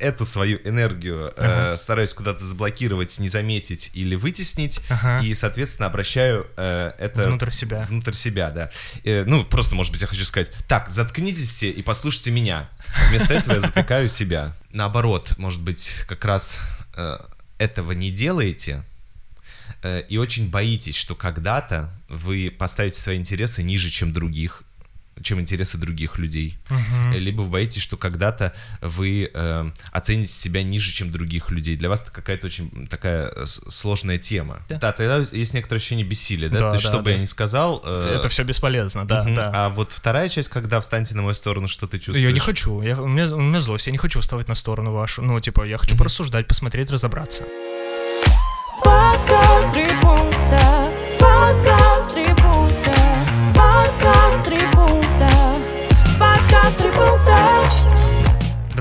эту свою энергию э, стараюсь куда-то заблокировать, не заметить или вытеснить, Ага. и, соответственно, обращаю э, это Внутрь себя. Внутрь себя, да. Э, ну, просто, может быть, я хочу сказать, так, заткнитесь все и послушайте меня. Вместо этого я затыкаю себя. Наоборот, может быть, как раз э, этого не делаете, э, и очень боитесь, что когда-то вы поставите свои интересы ниже, чем других, чем интересы других людей. Э, Либо вы боитесь, что когда-то вы э, оцените себя ниже, чем других людей. Для вас это какая-то очень такая э, сложная тема. Да. Да, тогда есть некоторое ощущение бессилия, да? Да, То есть, да, что бы да. я ни сказал... э, Это все бесполезно, да, мгм. да. А вот вторая часть, когда встаньте на мою сторону, что ты чувствуешь? Я не хочу, я, у, меня, у меня злость, я не хочу вставать на сторону вашу. Ну, типа, я хочу порассуждать, посмотреть, разобраться. Подкаст пункта,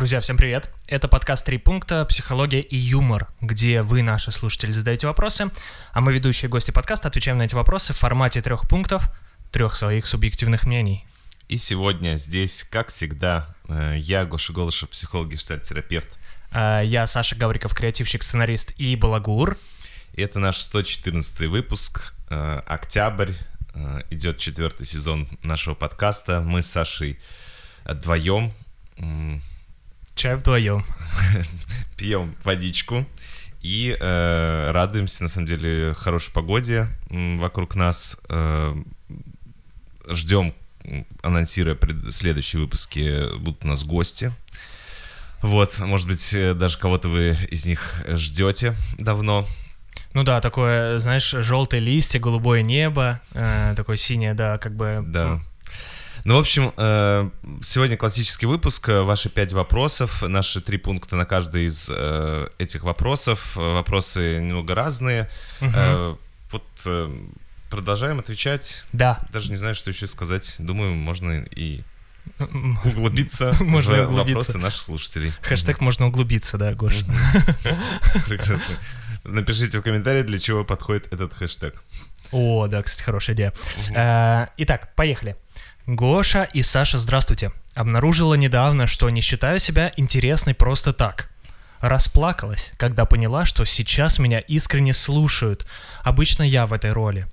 Друзья, всем привет! Это подкаст «Три пункта. Психология и юмор», где вы, наши слушатели, задаете вопросы, а мы, ведущие гости подкаста, отвечаем на эти вопросы в формате трех пунктов, трех своих субъективных мнений. И сегодня здесь, как всегда, э, я, Гоша Голышев, психолог и терапевт А, Я Саша Гавриков, креативщик, сценарист и балагур. И это наш 114 выпуск, э, октябрь, э, идет четвертый сезон нашего подкаста. Мы с Сашей вдвоем Чай вдвоем. пьем водичку и э, радуемся, на самом деле, хорошей погоде вокруг нас. Э, ждем, анонсируя пред- следующие выпуски, будут у нас гости. Вот, может быть, э, даже кого-то вы из них ждете давно. Ну да, такое, знаешь, желтые листья, голубое небо, э, такое синее, да, как бы... Да. Ну, в общем, э, сегодня классический выпуск. э, Ваши пять вопросов, наши три пункта на каждый из э, этих вопросов. Вопросы немного разные. Э, Вот продолжаем отвечать. Да. Даже не знаю, что еще сказать. Думаю, можно и углубиться Можно в углубиться. вопросы наших слушателей. Хэштег можно углубиться, да, Гош. Прекрасно. Напишите в комментарии, для чего подходит этот хэштег. О, да, кстати, хорошая идея. Итак, поехали. Гоша и Саша, здравствуйте. Обнаружила недавно, что не считаю себя интересной просто так. Расплакалась, когда поняла, что сейчас меня искренне слушают. Обычно я в этой роли.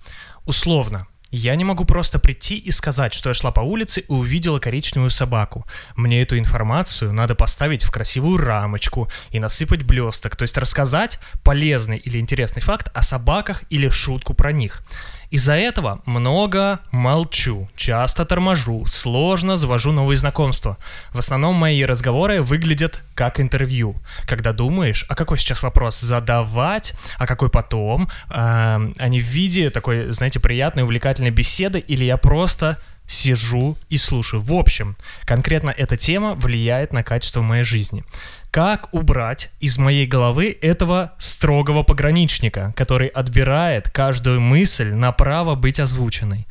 Условно. Я не могу просто прийти и сказать, что я шла по улице и увидела коричневую собаку. Мне эту информацию надо поставить в красивую рамочку и насыпать блесток, то есть рассказать полезный или интересный факт о собаках или шутку про них. Из-за этого много молчу, часто торможу, сложно завожу новые знакомства. В основном мои разговоры выглядят как интервью. Когда думаешь, а какой сейчас вопрос задавать, а какой потом, а, они в виде такой, знаете, приятной, увлекательной беседы, или я просто сижу и слушаю. В общем, конкретно эта тема влияет на качество моей жизни. Как убрать из моей головы этого строгого пограничника, который отбирает каждую мысль на право быть озвученной?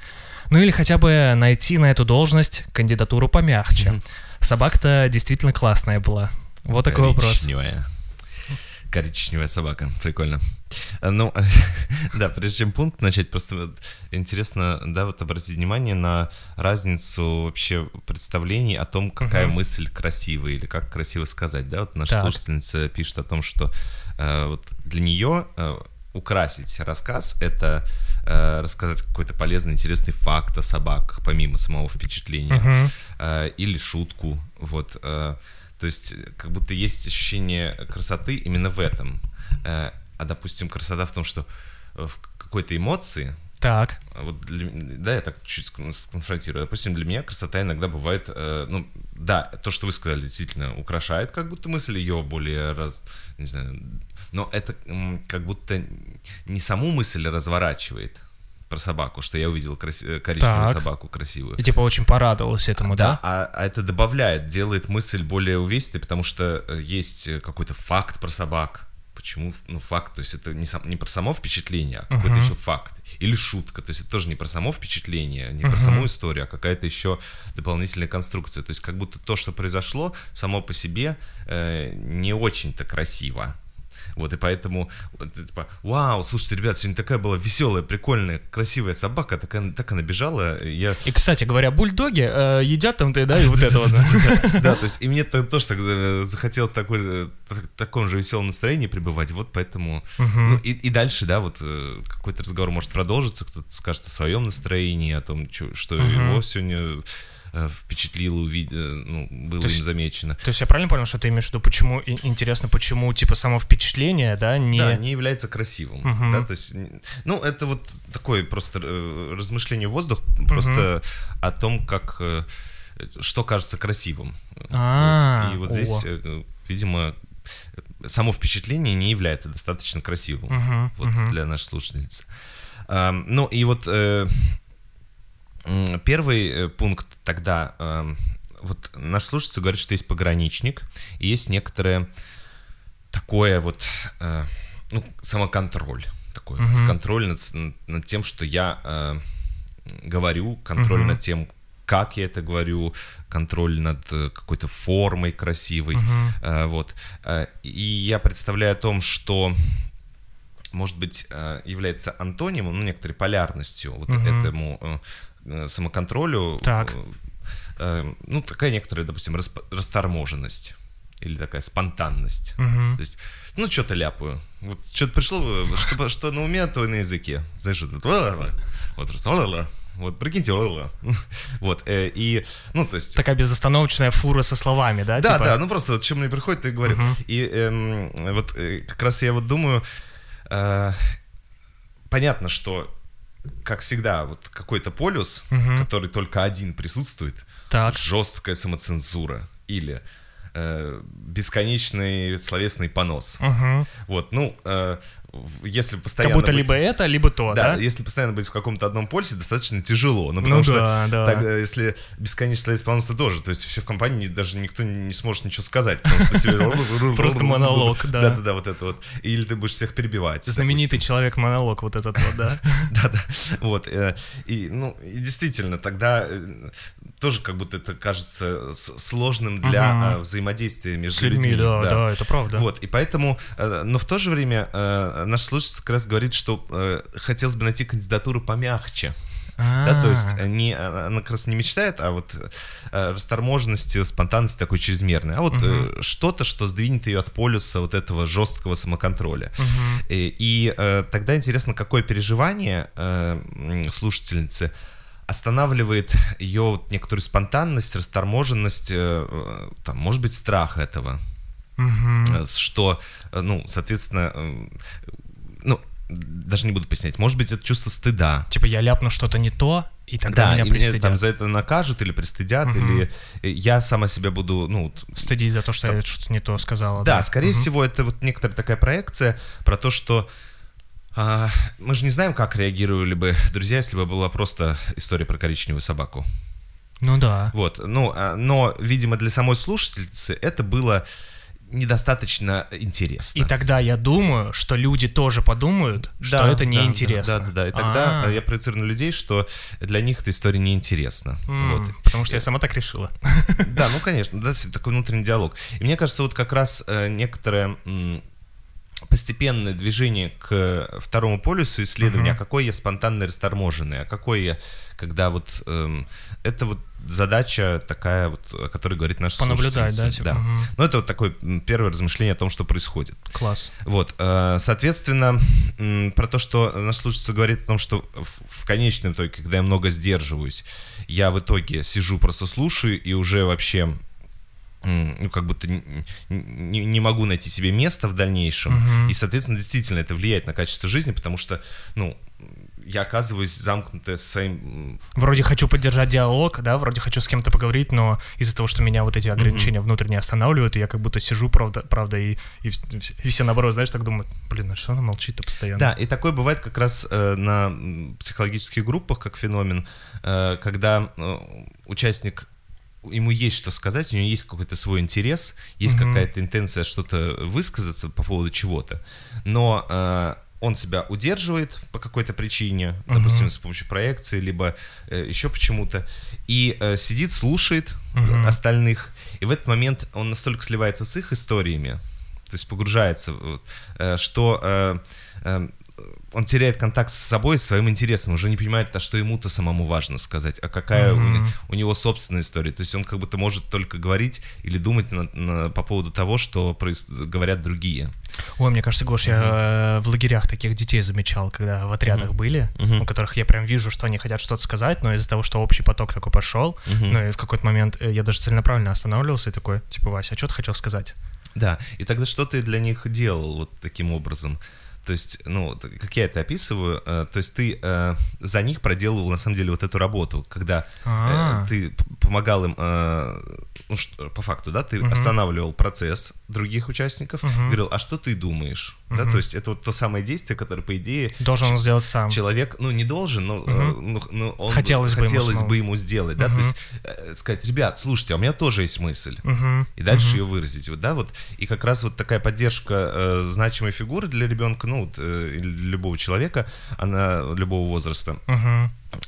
Ну или хотя бы найти на эту должность кандидатуру помягче. Собака-то действительно классная была. Вот такой вопрос. Коричневая. Коричневая собака. Прикольно. Ну, да, прежде чем пункт начать, просто интересно, да, вот обратить внимание на разницу вообще представлений о том, какая Мгм. мысль красивая или как красиво сказать, да, вот наша Так. слушательница пишет о том, что э, вот для нее э, украсить рассказ — это э, рассказать какой-то полезный, интересный факт о собаках, помимо самого впечатления Мгм. э, или шутку, вот. э, то есть, как будто есть ощущение красоты именно в этом. Э, а, допустим, красота в том, что э, в какой-то эмоции, Так. а вот для да, я так чуть скон- сконфронтирую. Допустим, для меня красота иногда бывает, э, ну, да, то, что вы сказали, действительно украшает как будто мысль ее более, раз, не знаю, но это м, как будто не саму мысль разворачивает про собаку, что я увидел краси- э, коричневую Так. собаку красивую. И типа очень порадовалась этому, да? А, а это добавляет, делает мысль более увесистой, потому что э, есть э, какой-то факт про собак. Почему? Ну, факт, то есть это не, сам, не про само впечатление, а какой-то Мгм. еще факт. Или шутка, то есть это тоже не про само впечатление, не про Мгм. саму историю, а какая-то еще дополнительная конструкция. То есть как будто то, что произошло, само по себе э, не очень-то красиво. Вот, и поэтому, вот, типа, вау, слушайте, ребят, сегодня такая была веселая, прикольная, красивая собака, так она, так она бежала, я... И, кстати говоря, бульдоги э, едят там, ты, да, и вот это вот. Да, то есть, и мне то- тоже так, э, захотелось такой, в таком же веселом настроении пребывать, вот поэтому... Ну, и, дальше, да, вот э, какой-то разговор может продолжиться, кто-то скажет о своем настроении, о том, что его сегодня э, впечатлило, увидел, ну, было То есть- им замечено. То есть я правильно понял, что ты имеешь в виду, почему, интересно, почему, типа, само впечатление, да, не... Да, не является красивым. Мгм. Да, то есть, ну, это вот такое просто э, размышление в воздух, просто о том, как э, что кажется красивым. А, Вот. И вот о. здесь, э, видимо, само впечатление не является достаточно красивым Мгм, вот, мгм. для нашей слушательницы. Ам, ну и вот э, первый э, пункт тогда, ам, вот наш слушатель говорит, что есть пограничник, и есть некоторое такое вот, э, ну, самоконтроль, такой вот Мгм. контроль над, над тем, что я э, говорю, контроль Мгм. над тем, как я это говорю, контроль над какой-то формой красивой. Э, вот. И я представляю о том, что может быть, является антонимом, ну, некоторой полярностью вот Мгм. этому самоконтролю. Так. Э, э, Ну, такая некоторая, допустим, расторможенность или такая спонтанность. Мгм. То есть, ну, что-то ляпаю. Вот что-то пришло, э, что, что на уме, то и на языке. Знаешь, вот это вот просто. Вот, прикиньте, «ла-ла-ла». Вот, э, и, ну, то есть... Такая безостановочная фура со словами, да? Да, типа? да, ну просто что мне приходит, и говорю. И эм, вот э, как раз я вот думаю, э, понятно, что, как всегда, вот какой-то полюс, Мгм. который только один присутствует, Так. жесткая самоцензура или э, бесконечный словесный понос. Мгм. Вот, ну, э, если Как постоянно будто быть- либо это, либо то, да, да? если постоянно быть в каком-то одном полюсе, достаточно тяжело. Ну, потому Ну что да, да. тогда, если бесконечное исполнительство тоже, то есть все в компании даже никто не сможет ничего сказать, потому что тебе... Просто монолог, да. Да-да-да, вот это вот. Или ты будешь всех перебивать. Знаменитый человек-монолог вот этот вот, да? Да-да, вот. э, И, ну, действительно, тогда э, тоже как будто это кажется сложным для э, взаимодействия между людьми, да, да, это правда. Вот, и поэтому, э, но в то же время э, наш слушатель как раз говорит, что э, хотелось бы найти кандидатуру помягче. Да, то есть А, э, не, э, она как раз не мечтает, а вот э, расторможенность, спонтанность такой чрезвмерной, а вот э, что-то, что сдвинет ее от полюса вот этого жесткого самоконтроля. мгм. И, и, э, тогда интересно, какое переживание э, слушательницы останавливает ее вот некоторую спонтанность, расторможенность, э, э, там, может быть, страх этого, Э, что, э, ну, соответственно, э, ну, даже не буду пояснять, может быть, это чувство стыда, Типа я ляпну что-то не то, и тогда да, меня и меня пристыдят. там за это накажут или пристыдят, Мгм. или я сама себя буду, ну, Стыдить за то, что я что-то не то сказала. Да, скорее Мгм. всего, это вот некоторая такая проекция про то, что а, мы же не знаем, как реагировали бы друзья, если бы была просто история про коричневую собаку. Ну да. Вот, ну, а, но, видимо, для самой слушательницы это было недостаточно интересно. И тогда я думаю, что люди тоже подумают, что Да, это да, неинтересно. Да, да, да. И тогда А, я проецирую на людей, что для них эта история неинтересна. м, Вот. Потому что я сама так решила. Да, ну конечно, да, такой внутренний диалог. И мне кажется, вот как раз э, некоторое постепенное движение к второму полюсу исследования, а какой я спонтанный расторможенный, а какой я, когда вот эм, это вот задача такая вот, о которой говорит наш Понаблюдать, да, типа, мгм. Ну это вот такое первое размышление о том, что происходит. Класс. Вот, э, соответственно, про то, что наш слушательница говорит о том, что в, конечном итоге, когда я много сдерживаюсь, я в итоге сижу, просто слушаю и уже вообще ну, как будто не, не могу найти себе места в дальнейшем. Мгм. И, соответственно, действительно это влияет на качество жизни, потому что, ну, я оказываюсь замкнутая со своим... Вроде хочу поддержать диалог, да, вроде хочу с кем-то поговорить, но из-за того, что меня вот эти ограничения внутренне останавливают, я как будто сижу, правда, правда и, и, и все наоборот, знаешь, так думают, блин, а что она молчит-то постоянно? Да, и такое бывает как раз э, на психологических группах, как феномен, э, когда э, участник ему есть что сказать, у него есть какой-то свой интерес, есть Мгм. какая-то интенция что-то высказаться по поводу чего-то, но э, он себя удерживает по какой-то причине, допустим, с помощью проекции, либо э, еще почему-то, и э, сидит, слушает Мгм. остальных, и в этот момент он настолько сливается с их историями, то есть погружается, вот, э, что э, э, он теряет контакт с собой, с своим интересом, уже не понимает, а что ему-то самому важно сказать, а какая у, не- у него собственная история. То есть он как будто может только говорить или думать на- на- по поводу того, что проис- говорят другие. Ой, мне кажется, Гош, я э, в лагерях таких детей замечал, когда в отрядах были, у которых я прям вижу, что они хотят что-то сказать, но из-за того, что общий поток такой пошел, ну и в какой-то момент э, я даже целенаправленно останавливался и такой, типа, Вася, а что ты хотел сказать? Да, и тогда что ты для них делал вот таким образом? То есть, ну, как я это описываю, э, то есть ты э, за них проделывал на самом деле вот эту работу, когда э, А. ты помогал им, э, ну, что, по факту, да, ты останавливал процесс других участников, говорил, а что ты думаешь? Да, то есть это вот то самое действие, которое, по идее, Должен он сделать сам. человек, ну, не должен, но, э, ну, ну, он Хотелось бы ему хотелось самому. бы ему сделать, да, то есть э, сказать, ребят, слушайте, а у меня тоже есть мысль, Мгм. и дальше ее выразить, вот, да, вот, и как раз вот такая поддержка э, значимой фигуры для ребенка, ну, э, любого человека, она любого возраста,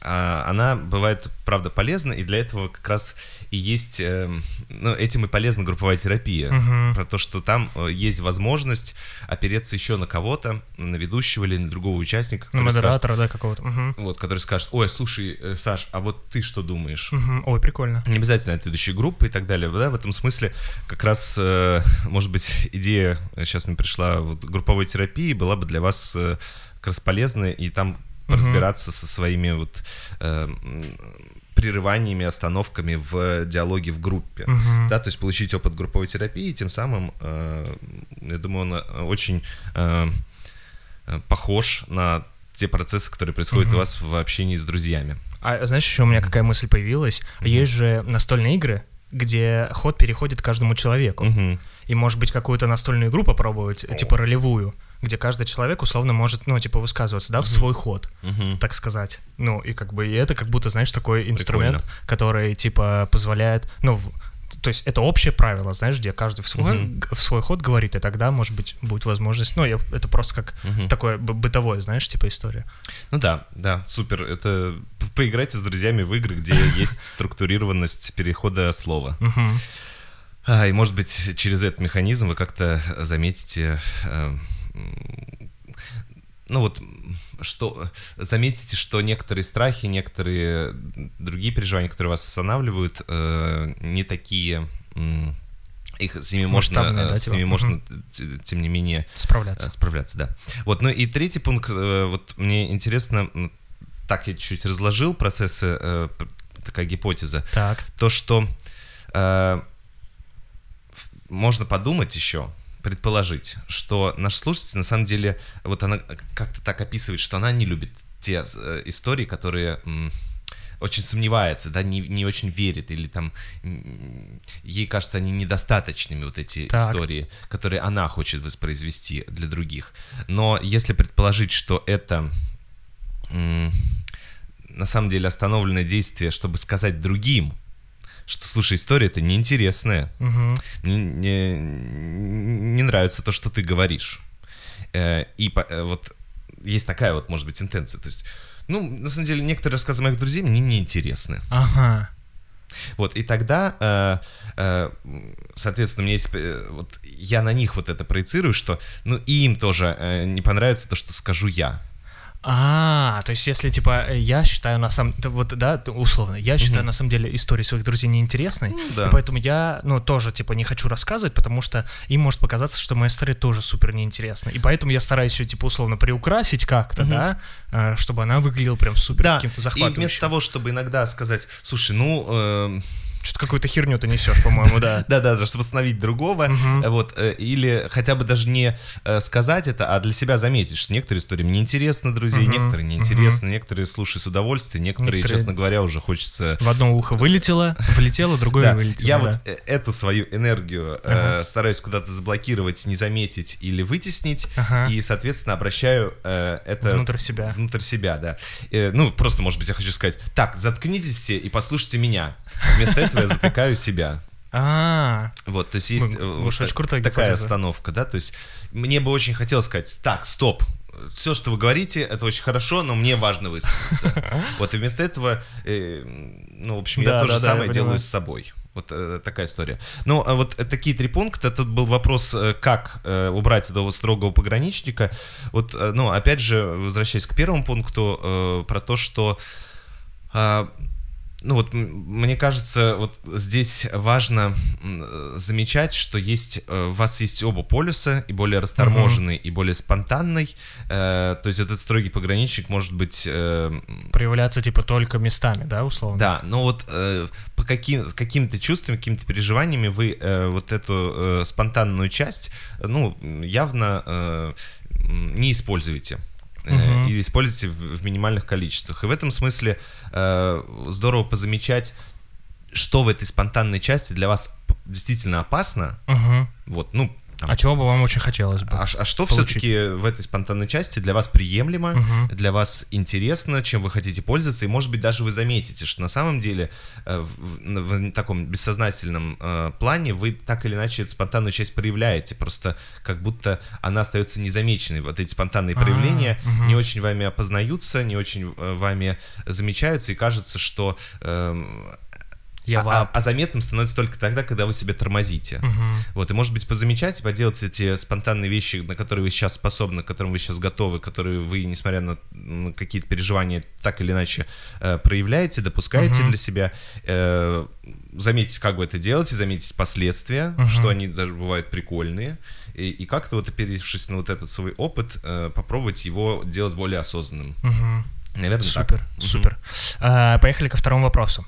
а, она бывает, правда, полезна, и для этого как раз и есть, э, ну, этим и полезна групповая терапия, про то, что там э, есть возможность опереться еще на кого-то, на ведущего или на другого участника, Ну, который скажет, модератора, да, какого-то. Мгм. вот, который скажет, ой, слушай, э, Саш, а вот ты что думаешь? Мгм. Ой, прикольно. Не обязательно от ведущей группы и так далее, да, в этом смысле как раз, э, может быть, идея, сейчас мне пришла, вот, групповой терапии была бы для вас как раз полезной, и там разбираться со своими вот э, прерываниями, остановками в диалоге в группе, да, то есть получить опыт групповой терапии, тем самым, э, я думаю, он э, очень э, э, похож на те процессы, которые происходят у вас в общении с друзьями. А знаешь, еще у меня какая мысль появилась? Есть же настольные игры, где ход переходит каждому человеку. Мгм. И, может быть, какую-то настольную игру попробовать, типа ролевую, где каждый человек условно может, ну, типа, высказываться, да, в свой ход, так сказать. Ну, и как бы и это как будто, знаешь, такой инструмент, Прикольно. который, типа, позволяет, ну, то есть это общее правило, знаешь, где каждый в свой, в свой ход говорит, и тогда, может быть, будет возможность, ну, я, это просто как Мгм. такое бытовое, знаешь, типа история. Ну да, да, супер. Это поиграйте с друзьями в игры, где есть структурированность перехода слова. А, и может быть через этот механизм вы как-то заметите, э, ну вот что заметите, что некоторые страхи, некоторые другие переживания, которые вас останавливают, э, не такие м, их с ними можно, э, да, с типа? ними Мгм. можно, т- тем не менее, Справляться. Э, Справляться, да. Вот, ну и третий пункт, э, вот мне интересно, так я чуть-чуть разложил процессы, э, такая гипотеза, Так. то, что э, можно подумать еще, предположить, что наш слушатель на самом деле, вот она как-то так описывает, что она не любит те э, истории, которые очень сомневается, да, не, не очень верит, или там ей кажется они недостаточными, вот эти Так. истории, которые она хочет воспроизвести для других. Но если предположить, что это на самом деле остановленное действие, чтобы сказать другим, что, слушай, история это неинтересная, Мгм. мне не, не нравится то, что ты говоришь. Э, И э, вот есть такая вот, может быть, интенция. То есть, ну, на самом деле, некоторые рассказы моих друзей мне неинтересны. Ага. Вот, и тогда, э, э, соответственно, у меня есть, э, вот, я на них вот это проецирую, что, ну, и им тоже э, не понравится то, что скажу я. А, то есть если, типа, я считаю на самом... Вот, да, условно, я считаю на самом деле истории своих друзей неинтересной, Ну да. и поэтому я, ну, тоже, типа, не хочу рассказывать, потому что им может показаться, что моя история тоже супер неинтересна. И поэтому я стараюсь ее, типа, условно приукрасить как-то, да, э, чтобы она выглядела прям супер Да, каким-то и захватывающим. вместо того, чтобы иногда сказать, слушай, ну, э, Что-то какую-то херню ты несешь, по-моему, да. Да-да, чтобы остановить другого, вот, э, или хотя бы даже не э, сказать это, а для себя заметить, что некоторые истории мне интересны, друзей, некоторые неинтересны, некоторые слушай с удовольствием, некоторые, честно говоря, уже хочется... В одно ухо вылетело, влетело, другое вылетело. я вот э, эту свою энергию стараюсь куда-то заблокировать, не заметить или вытеснить, и, соответственно, обращаю это... Внутрь себя. Внутрь себя, да. Ну, просто, может быть, я хочу сказать, так, заткнитесь все и послушайте меня. Вместо этого я затыкаю себя. А, Вот, то есть есть э, такая остановка, да, то есть мне бы очень хотелось сказать, так, стоп, все, что вы говорите, это очень хорошо, но мне важно высказаться. Вот, и вместо этого, э, ну, в общем, я то же самое делаю с собой. Вот э, такая история. Ну, а вот такие три пункта. Тут был вопрос, как убрать этого строгого пограничника. Вот, ну, опять же, возвращаясь к первому пункту, про то, что а, ну вот мне кажется, вот здесь важно э, замечать, что есть э, у вас есть оба полюса, и более расторможенный, и более спонтанный. Э, то есть этот строгий пограничник может быть э, Проявляться, типа, только местами, да, условно? да, но вот э, по каким, каким-то чувствам, какими-то переживаниями вы э, вот эту э, спонтанную часть, э, ну, явно э, не используете. Мгм. Или используете в, в минимальных количествах. И в этом смысле э, здорово позамечать, что в этой спонтанной части для вас действительно опасно. Мгм. Вот, ну, там, А чего бы вам очень хотелось бы? а, а что все-таки в этой спонтанной части для вас приемлемо, Мгм. для вас интересно, чем вы хотите пользоваться, и может быть даже вы заметите, что на самом деле э, в, в- в таком бессознательном э, плане вы так или иначе эту спонтанную часть проявляете, просто как будто она остается незамеченной. Вот эти спонтанные А, проявления мгм. не очень вами опознаются, не очень э, вами замечаются, и кажется, что эм, Я а, вас... а- а заметным становится только тогда, когда вы себя тормозите. Мгм. Вот, и может быть позамечать, поделать эти спонтанные вещи, на которые вы сейчас способны, к которым вы сейчас готовы, которые вы, несмотря на какие-то переживания, так или иначе э, проявляете, допускаете Мгм. для себя. Э, заметить, как вы это делаете, заметить последствия, Мгм. что они даже бывают прикольные, и, и как-то вот оперевшись на вот этот свой опыт, э, попробовать его делать более осознанным. Мгм. Наверное, так. Супер, Мгм. супер. А, поехали ко второму вопросу.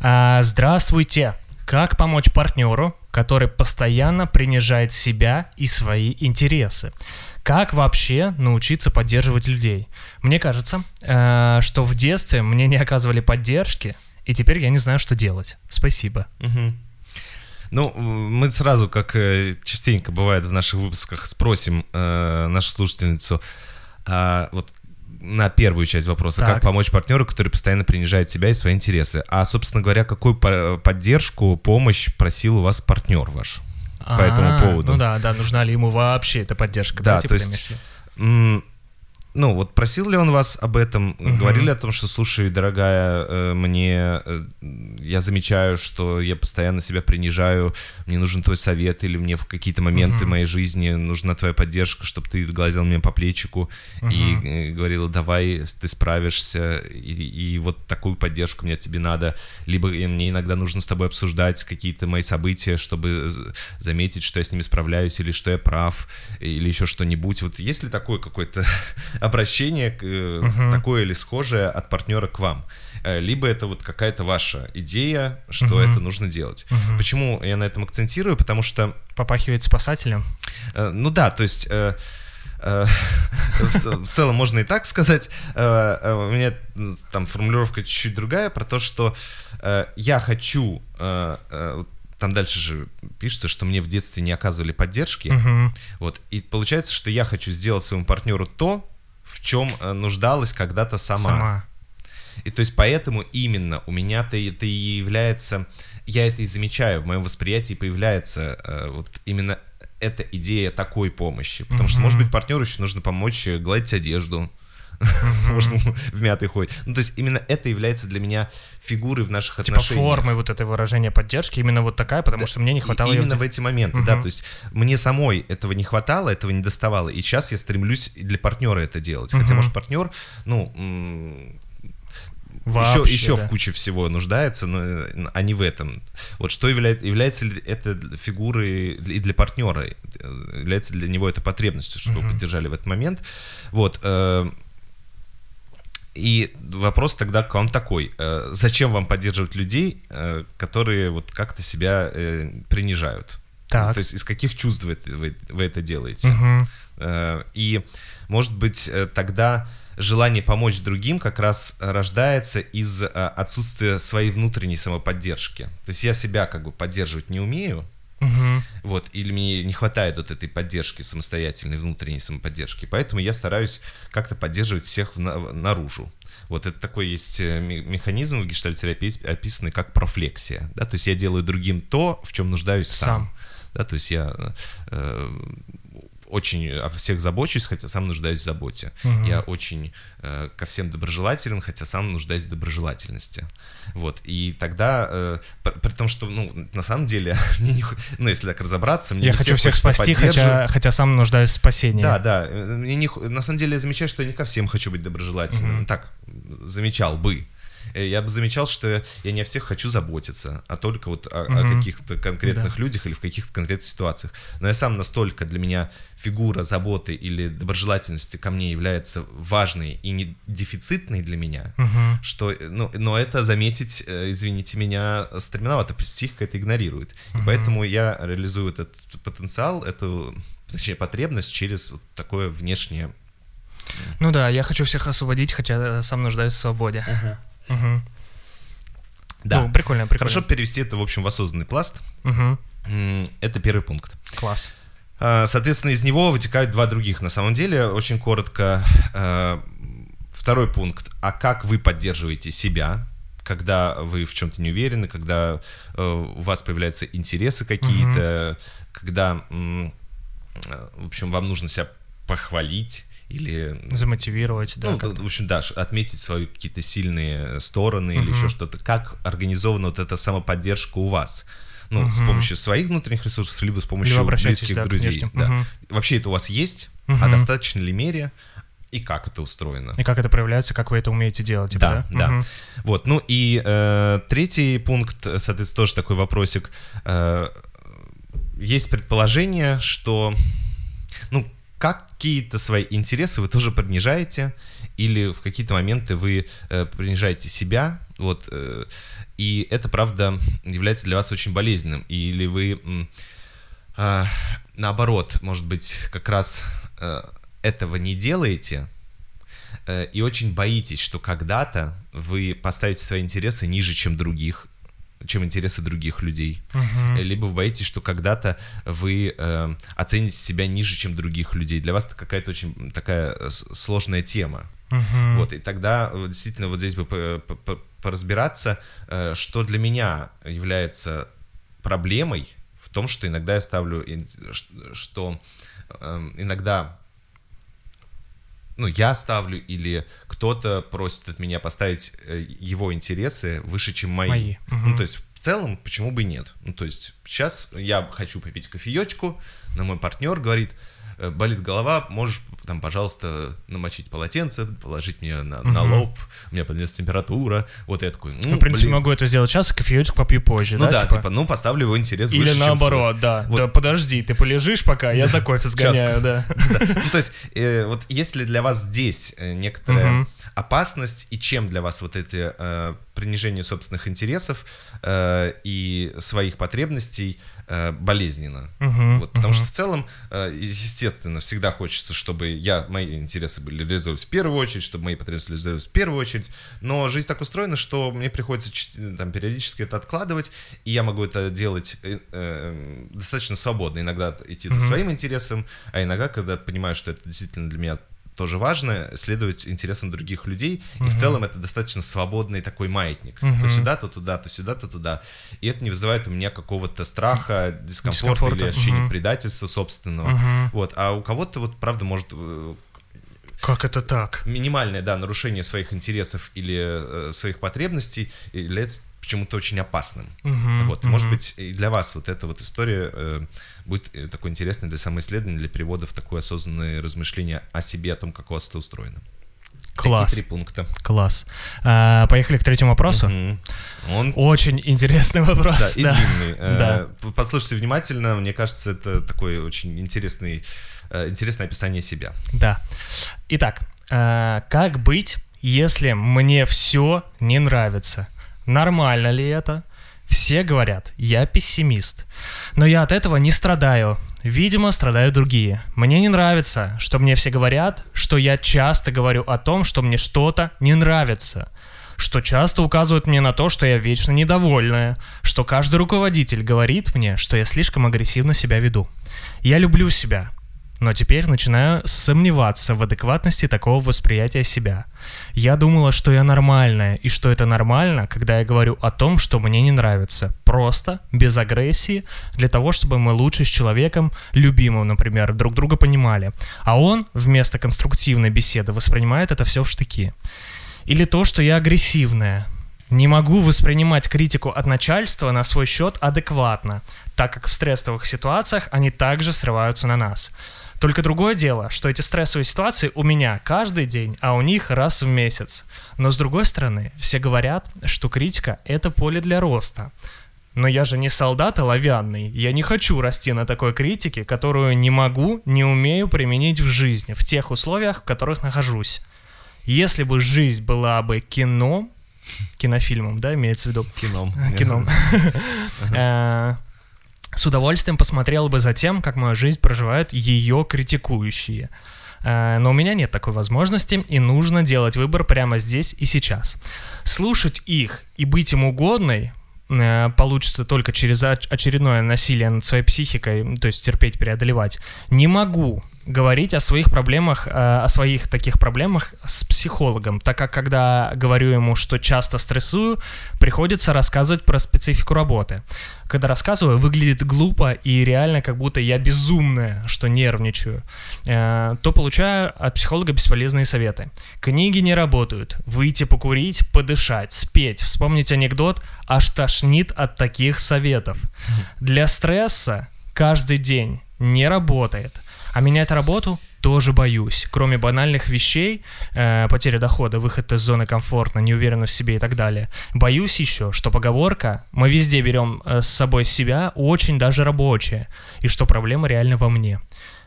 А, здравствуйте. Как помочь партнеру, который постоянно принижает себя и свои интересы? Как вообще научиться поддерживать людей? Мне кажется, э, что в детстве мне не оказывали поддержки, и теперь я не знаю, что делать. Спасибо. Мгм. Ну, мы сразу, как э, частенько бывает в наших выпусках, спросим э, нашу слушательницу а, вот на первую часть вопроса, Так. как помочь партнеру, который постоянно принижает себя и свои интересы. А, собственно говоря, какую по- поддержку, помощь просил у вас партнер ваш по этому А, поводу? Ну да, да, нужна ли ему вообще эта поддержка? Да, то есть Ну, вот просил ли он вас об этом? Мгм. Говорили о том, что, слушай, дорогая, э, мне, э, я замечаю, что я постоянно себя принижаю, мне нужен твой совет, или мне в какие-то моменты Мгм. моей жизни нужна твоя поддержка, чтобы ты гладил меня по плечику и Мгм. э, говорила, давай, ты справишься, и, и вот такую поддержку мне тебе надо. Либо и мне иногда нужно с тобой обсуждать какие-то мои события, чтобы заметить, что я с ними справляюсь, или что я прав, или еще что-нибудь. Вот есть ли такое какое-то обращение, Мгм. такое или схожее от партнера к вам? Э, Либо это вот какая-то ваша идея, что Мгм. это нужно делать. Мгм. Почему я на этом акцентирую? Потому что Попахивает спасателем. Э, Ну да, то есть в целом можно и так сказать. У меня там формулировка чуть-чуть другая про то, что я хочу... Там дальше же пишется, что мне в детстве не оказывали поддержки. Вот. И получается, что я хочу сделать своему партнеру то, в чем э, нуждалась когда-то сама. Сама. И то есть поэтому именно у меня-то это и является, я это и замечаю, в моем восприятии появляется э, вот именно эта идея такой помощи. Потому что, Мгм. может быть, партнеру еще нужно помочь гладить одежду. Может, он в мятой ходит. Ну, то есть именно это является для меня фигурой в наших Типа отношениях. формой вот этой выражения поддержки именно вот такая, потому что мне не хватало Именно в в эти моменты, да. То есть мне самой этого не хватало, этого не доставало. И сейчас я стремлюсь для партнера это делать. Хотя, может, партнер, ну, Вообще, еще, еще да. в куче всего нуждается, но, э, а не в этом. Вот что является, является ли это фигурой и для партнера, э, является для него это потребностью, чтобы Мгм. поддержали в этот момент. Вот. э, И вопрос тогда к вам такой: э, зачем вам поддерживать людей, э, которые вот как-то себя э, принижают? Так. То есть из каких чувств вы, это- вы- вы это делаете? Э, И, может быть, тогда желание помочь другим как раз рождается из отсутствия своей внутренней самоподдержки. То есть я себя как бы поддерживать не умею, Мгм. вот, или мне не хватает вот этой поддержки самостоятельной, внутренней самоподдержки. Поэтому я стараюсь как-то поддерживать всех в на- в- наружу. Вот это такой есть э, ме- механизм в гештальтерапии, описанный как профлексия. Да? То есть я делаю другим то, в чем нуждаюсь сам. Сам. Да, то есть я э, очень о всех забочусь, хотя сам нуждаюсь в заботе. Мгм. Я очень э, ко всем доброжелателен, хотя сам нуждаюсь в доброжелательности. Вот. И тогда, э, при, при том, что, ну, на самом деле, мне не ну, если так разобраться, мне Я хочу всех спасти, хотя, хотя сам нуждаюсь в спасении. Да, да. э, Мне не, на самом деле я замечаю, что я не ко всем хочу быть доброжелательным. Мгм. Так, замечал бы. Э, Я бы замечал, что я не о всех хочу заботиться, а только вот о, о Мгм. каких-то конкретных людях или в каких-то конкретных ситуациях. Но я сам настолько для меня фигура заботы или доброжелательности ко мне является важной и не дефицитной для меня, Мгм. что, э, ну, но это заметить, э, извините меня, стремновато, психика это игнорирует. И Мгм. поэтому я реализую этот потенциал, эту, точнее, потребность через вот такое внешнее. Ну да, я хочу всех освободить, хотя сам нуждаюсь в свободе. Мгм. Да. Ну, прикольно, прикольно. Хорошо перевести это, в общем, в осознанный пласт. М, Это первый пункт. Класс. А, Соответственно, из него вытекают два других. На самом деле, очень коротко, э, второй пункт. А как вы поддерживаете себя, когда вы в чем-то не уверены, когда э, у вас появляются интересы какие-то, когда, м, э, в общем, вам нужно себя похвалить или Замотивировать, да. ну, как- в общем, да, отметить свои какие-то сильные стороны или Мгм. еще что-то. Как организована вот эта самоподдержка у вас? Ну, с Мгм. помощью своих внутренних ресурсов, либо с помощью Либо близких да, друзей. внешним. да. Мгм. Вообще это у вас есть, а Мгм. достаточно ли мере, и как это устроено? И как это проявляется, как вы это умеете делать, типа, Да, да? да. Мгм. Вот, ну и э, третий пункт, э, соответственно, тоже такой вопросик. Э, есть предположение, что, какие-то свои интересы вы тоже принижаете, или в какие-то моменты вы э, принижаете себя, вот, э, и это, правда, является для вас очень болезненным, или вы, а, наоборот, может быть, как раз э, этого не делаете, э, и очень боитесь, что когда-то вы поставите свои интересы ниже, чем других, чем интересы других людей. Э, Либо вы боитесь, что когда-то вы э, оцените себя ниже, чем других людей. Для вас это какая-то очень такая э, сложная тема. Мгм. Вот, и тогда э, действительно вот здесь бы по- по- по- поразбираться, э, что для меня является проблемой в том, что иногда я ставлю, что эм, иногда ну, я ставлю или кто-то просит от меня поставить э, его интересы выше, чем мои. Мои, мгм. Ну, то есть в целом, почему бы и нет? Ну, то есть сейчас я хочу попить кофеечку, но мой партнер говорит, болит голова, можешь там, пожалуйста, намочить полотенце, положить мне на, на Мгм. лоб, у меня поднялась температура, вот я такой, ну, в принципе, блин. могу это сделать сейчас, а кофеечку попью позже, Ну да, типа? типа, ну поставлю его интерес Или выше, чем наоборот, да. Вот. Да подожди, ты полежишь пока, я за кофе сгоняю, да. Ну, то есть, э, вот если для вас здесь э, некоторая опасность, и чем для вас вот эти э, принижение собственных интересов э, и своих потребностей э, болезненно. Мгм, Вот, потому мгм. что в целом, э, естественно, всегда хочется, чтобы я, мои интересы были реализовывались в первую очередь, чтобы мои потребности реализовывались в первую очередь, но жизнь так устроена, что мне приходится чт- там, периодически это откладывать, и я могу это делать э, э, достаточно свободно, иногда идти за Мгм. своим интересом, а иногда, когда понимаю, что это действительно для меня тоже важно, следовать интересам других людей, и в целом это достаточно свободный такой маятник. Мгм. То сюда, то туда, то сюда, то туда. И это не вызывает у меня какого-то страха, дискомфорта, Дискомфорта, или ощущения мгм. предательства собственного. Мгм. Вот. А у кого-то вот, правда, может э, Как это так? минимальное, да, нарушение своих интересов или э, своих потребностей является почему-то очень опасным. Мгм, Вот, может мгм. быть, и для вас вот эта вот история э, будет э, такой интересной для самоисследования, для перевода в такое осознанное размышление о себе, о том, как у вас это устроено. Класс, Такие три пункта. класс. А, Поехали к третьему вопросу. Мгм. Он Очень интересный вопрос, да, и да. длинный. Э, Да. Послушайте внимательно, мне кажется, это такой очень интересный, э, интересное описание себя. Да. Итак, э, как быть, если мне все не нравится? Нормально ли это? Все говорят, я пессимист. Но я от этого не страдаю. Видимо, страдают другие. Мне не нравится, что мне все говорят, что я часто говорю о том, что мне что-то не нравится. Что часто указывают мне на то, что я вечно недовольная. Что каждый руководитель говорит мне, что я слишком агрессивно себя веду. Я люблю себя, но теперь начинаю сомневаться в адекватности такого восприятия себя. Я думала, что я нормальная, и что это нормально, когда я говорю о том, что мне не нравится. Просто, без агрессии, для того, чтобы мы лучше с человеком, любимым, например, друг друга понимали. А он вместо конструктивной беседы воспринимает это все в штыки. Или то, что я агрессивная. Не могу воспринимать критику от начальства на свой счет адекватно, так как в стрессовых ситуациях они также срываются на нас. Только другое дело, что эти стрессовые ситуации у меня каждый день, а у них раз в месяц. Но с другой стороны, все говорят, что критика — это поле для роста. Но я же не солдат оловянный. Я не хочу расти на такой критике, которую не могу, не умею применить в жизни, в тех условиях, в которых нахожусь. Если бы жизнь была бы кино, кинофильмом, да, имеется в виду, Кином. кином, э, с удовольствием посмотрел бы за тем, как мою жизнь проживают ее критикующие. Э, Но у меня нет такой возможности, и нужно делать выбор прямо здесь и сейчас. Слушать их и быть им угодной э, получится только через оч- очередное насилие над своей психикой, то есть терпеть, преодолевать. Не могу говорить о своих проблемах, э, о своих таких проблемах с психологом, так как когда говорю ему, что часто стрессую, приходится рассказывать про специфику работы. Когда рассказываю, выглядит глупо и реально как будто я безумная, что нервничаю, э, то получаю от психолога бесполезные советы. Книги не работают. Выйти покурить, подышать, спеть, вспомнить анекдот, аж тошнит от таких советов. Для стресса каждый день не работает. А менять работу тоже боюсь. Кроме банальных вещей, э, потеря дохода, выход из зоны комфорта, неуверенность в себе и так далее, боюсь еще, что поговорка «мы везде берем э, с собой себя» очень даже рабочая, и что проблема реально во мне.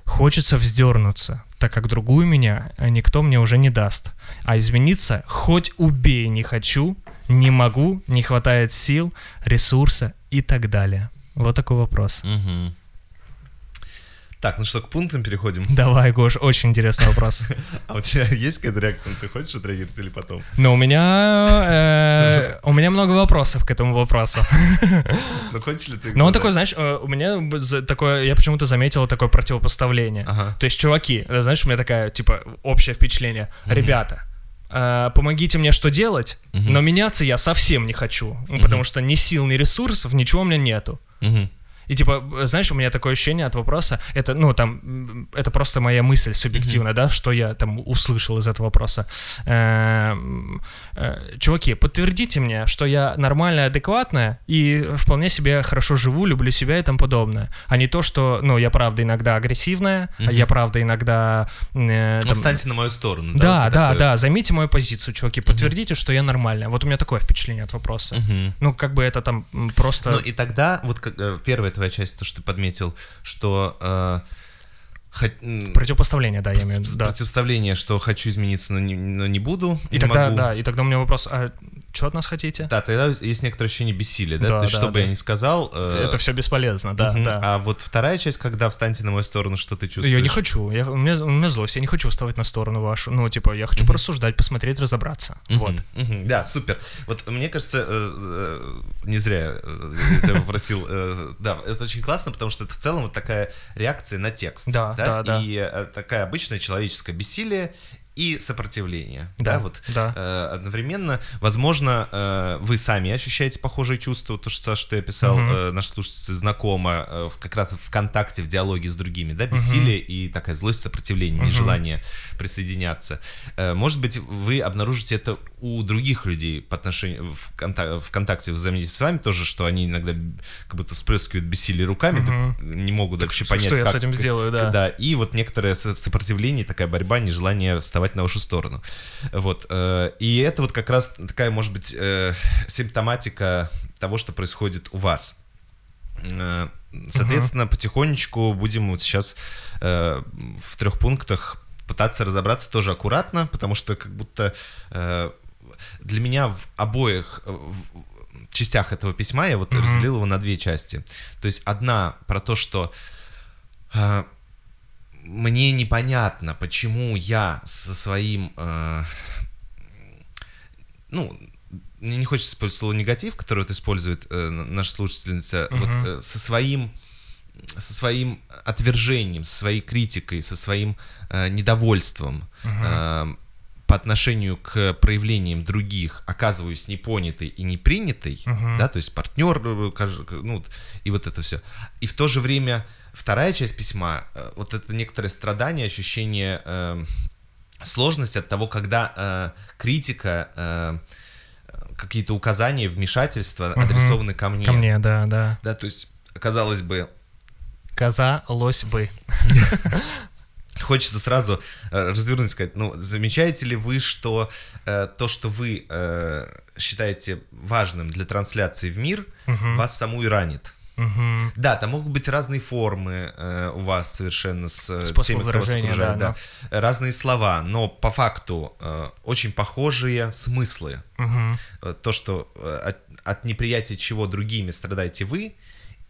Хочется вздернуться, так как другую меня э, никто мне уже не даст. А измениться хоть убей не хочу, не могу, не хватает сил, ресурса и так далее. Вот такой вопрос. Мгм. Так, ну что, к пунктам переходим. Давай, Гош, очень интересный вопрос. А у тебя есть какая-то реакция? Ты хочешь отреагировать или потом? Но у меня э, у меня много вопросов к этому вопросу. Ну хочешь ли ты? Но он такой, знаешь, э, у меня такое, я почему-то заметил такое противопоставление. То есть, чуваки, э, знаешь, у меня такая, типа, общее впечатление. Ребята, помогите мне что делать, но меняться я совсем не хочу, ну, потому что ни сил, ни ресурсов, ничего у меня нету. И типа, э, знаешь, у меня такое ощущение от вопроса, это, ну, там, это просто моя мысль субъективная, да, что я там услышал из этого вопроса. Эм, э, Чуваки, подтвердите мне, что я нормальная, адекватная и вполне себе хорошо живу, люблю себя и тому подобное. А не то, что, ну, я правда иногда агрессивная, а я правда иногда... э, Ну, там- встаньте на мою сторону. да, тебя да, такое? да, займите мою позицию, чуваки, подтвердите, что я нормальная. Вот у меня такое впечатление от вопроса. Мгм. Ну, как бы это там просто... Ну и тогда, вот как, э, первая твоя часть, то, что ты подметил, что э, м, Противопоставление, да, я имею в виду, да. противоставление, что хочу измениться, но не, но не буду. И не тогда, могу. да, и тогда у меня вопрос, а что от нас хотите? Да, тогда есть некоторое ощущение бессилия, да? Да, То есть, да, что бы да. я ни сказал... э, Это все бесполезно, да, мгм. да. А вот вторая часть, когда встаньте на мою сторону, что ты чувствуешь? Я не хочу, я, у, меня, у меня злость, я не хочу вставать на сторону вашу. Ну, типа, я хочу порассуждать, посмотреть, разобраться. Мгм, Вот. мгм, Да, супер. Вот мне кажется, э, э, не зря э, я тебя попросил. э, Да, это очень классно, потому что это в целом вот такая реакция на текст. Да, да, да. И э, такая обычная человеческое бессилие и сопротивление. Да, Да, вот да. э, одновременно. Возможно, э, вы сами ощущаете похожие чувства, то, что, что я писал, Мгм. э, наш слушатель знакомо, э, в- как раз в ВКонтакте, в диалоге с другими, да, бессилие и такая злость, сопротивление, нежелание присоединяться. Э, Может быть, вы обнаружите это у других людей по отношению в конта- ВКонтакте в взаимодействии с вами тоже, что они иногда как будто всплескивают бессилие руками, так не могут вообще что понять, я с как- этим сделаю, да. Да, и вот некоторое со- сопротивление, такая борьба, нежелание вставать на вашу сторону. Вот. э, И это вот как раз такая, может быть, э, симптоматика того, что происходит у вас. Э, Соответственно, потихонечку будем вот сейчас э, в трех пунктах пытаться разобраться тоже аккуратно, потому что как будто э, для меня в обоих в частях этого письма я вот разделил его на две части. То есть одна про то, что э, мне непонятно, почему я со своим, э, ну, мне не хочется использовать слово негатив, которое вот использует э, наша слушательница, вот Мгм. э, со своим со своим отвержением, со своей критикой, со своим э, недовольством э, по отношению к проявлениям других оказываюсь непонятой и непринятой, да, то есть партнер, э, ну, и вот это все. И в то же время вторая часть письма, э, вот это некоторое страдание, ощущение э, сложности от того, когда э, критика, э, какие-то указания, вмешательства адресованы ко мне. Ко мне, да, да. Да, то есть, казалось бы, Коза, лось бы. Хочется сразу э, развернуть и сказать, ну, замечаете ли вы, что э, то, что вы э, считаете важным для трансляции в мир, вас саму и ранит? Мгм. Да, там могут быть разные формы э, у вас совершенно с э, Способы теми, кто вас выражения, окружает, да, разные слова, но по факту э, очень похожие смыслы. Э, То, что э, от, от неприятия чего другими страдаете вы,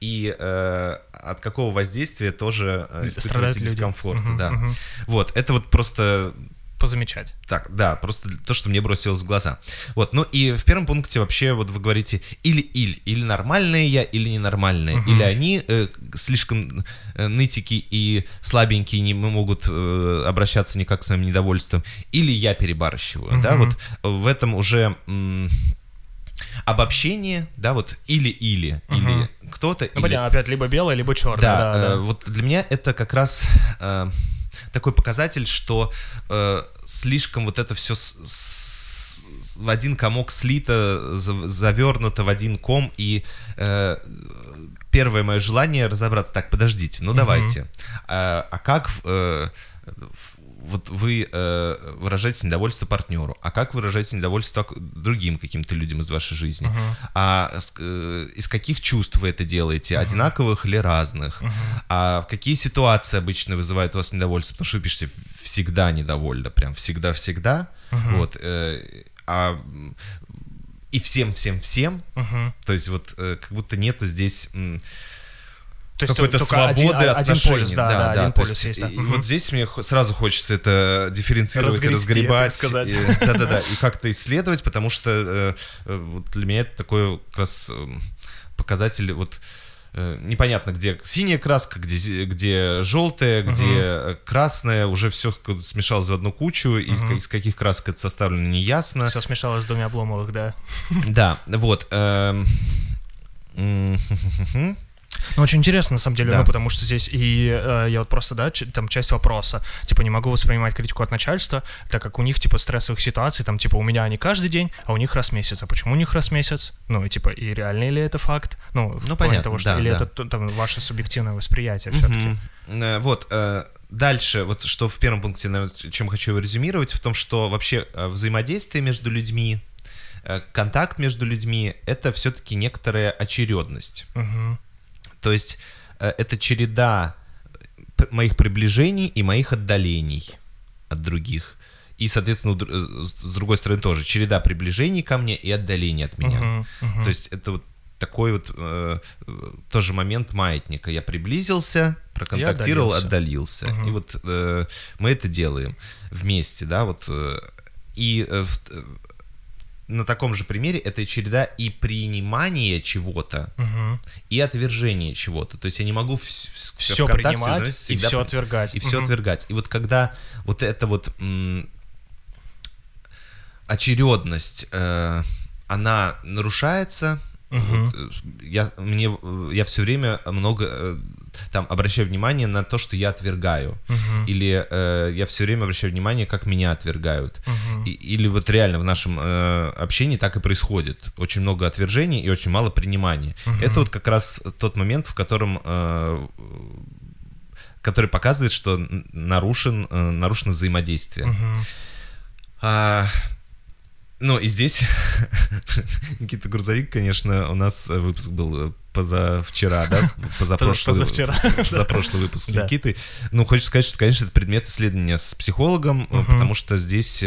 и э, от какого воздействия тоже э, испытываете дискомфорт. Мгм, да. мгм. Вот, это вот просто Позамечать. так, да, просто то, что мне бросилось в глаза. Вот, ну и в первом пункте вообще вот вы говорите или-или, или нормальная я, или ненормальная, или они э, слишком э, нытики и слабенькие не могут э, обращаться никак с моим недовольством, или я перебарщиваю, да, вот в этом уже м, обобщение, да, вот или-или, или кто-то, Ну, или понятно, опять либо белое, либо черное, да, да, да. э, вот для меня это как раз э, такой показатель, что э, слишком вот это все в один комок слито, за- завернуто в один ком, и э, первое мое желание разобраться, так, подождите, ну давайте, а, а как э, в- вот вы э, выражаете недовольство партнеру, а как выражаете недовольство другим каким-то людям из вашей жизни, а с- э, из каких чувств вы это делаете, одинаковых или разных, а в какие ситуации обычно вызывают у вас недовольство, потому что вы пишете всегда недовольно, прям всегда-всегда, вот, э, а и всем-всем-всем, Мгм. то есть вот э, как будто нету здесь м, То есть какой-то один- свободы один отношений. полюс, да, да, один то полюс есть есть, да. и Мгм. вот здесь мне сразу хочется это дифференцировать, Разгрести, разгребать. сказать. Да-да-да, и как-то исследовать, потому что э, э, для меня это такой как раз эм, показатель вот э, непонятно, где синяя краска, где, где желтая, где э, красная, уже все смешалось в одну кучу, из, ка- из каких красок это составлено, не ясно. Все смешалось с двумя Обломовых, да. Да, вот. Ну, очень интересно, на самом деле, Да. ну, потому что здесь и э, я вот просто, да, ч- там часть вопроса, типа, не могу воспринимать критику от начальства, так как у них, типа, стрессовых ситуаций, там, типа, у меня они каждый день, а у них раз в месяц. А почему у них раз в месяц? Ну, и, типа, и реально ли это факт? Ну, Ну, понятно, того, что да, или да. это там ваше субъективное восприятие все-таки. Мгм. Э, Вот, э, дальше, вот что в первом пункте, наверное, чем хочу его резюмировать, в том, что вообще э, взаимодействие между людьми, э, контакт между людьми — это все-таки некоторая очередность. То есть э, это череда п- моих приближений и моих отдалений от других. И, соответственно, э, с другой стороны тоже череда приближений ко мне и отдалений от меня. Мгм, мгм. То есть это вот такой вот э, э, тоже момент маятника. Я приблизился, проконтактировал, отдалился. отдалился. И вот э, мы это делаем вместе, да, вот. э, и э, в- э, на таком же примере это череда и принимания чего-то, Мгм. и отвержения чего-то. То есть я не могу вс- вс- Всё ВКонтакте, принимать знаете, и при- отвергать. И все Мгм. отвергать. И вот когда вот эта вот очередность, э, она нарушается, Мгм. вот, э, я, мне, э, я все время много э, там обращаю внимание на то, что я отвергаю. Мгм. Или э, я все время обращаю внимание, как меня отвергают. Мгм. И- или вот реально в нашем э, общении так и происходит. Очень много отвержений и очень мало принимания. Это вот как раз тот момент, в котором э, который показывает, что нарушен, э, нарушено взаимодействие. Мгм. А, ну и здесь Никита Грузовик, конечно, у нас э, выпуск был э, позавчера, да, позапрошлый, Позавчера, позапрошлый выпуск Да. Никитой. Ну, хочется сказать, что, конечно, это предмет исследования с психологом, э, потому что здесь,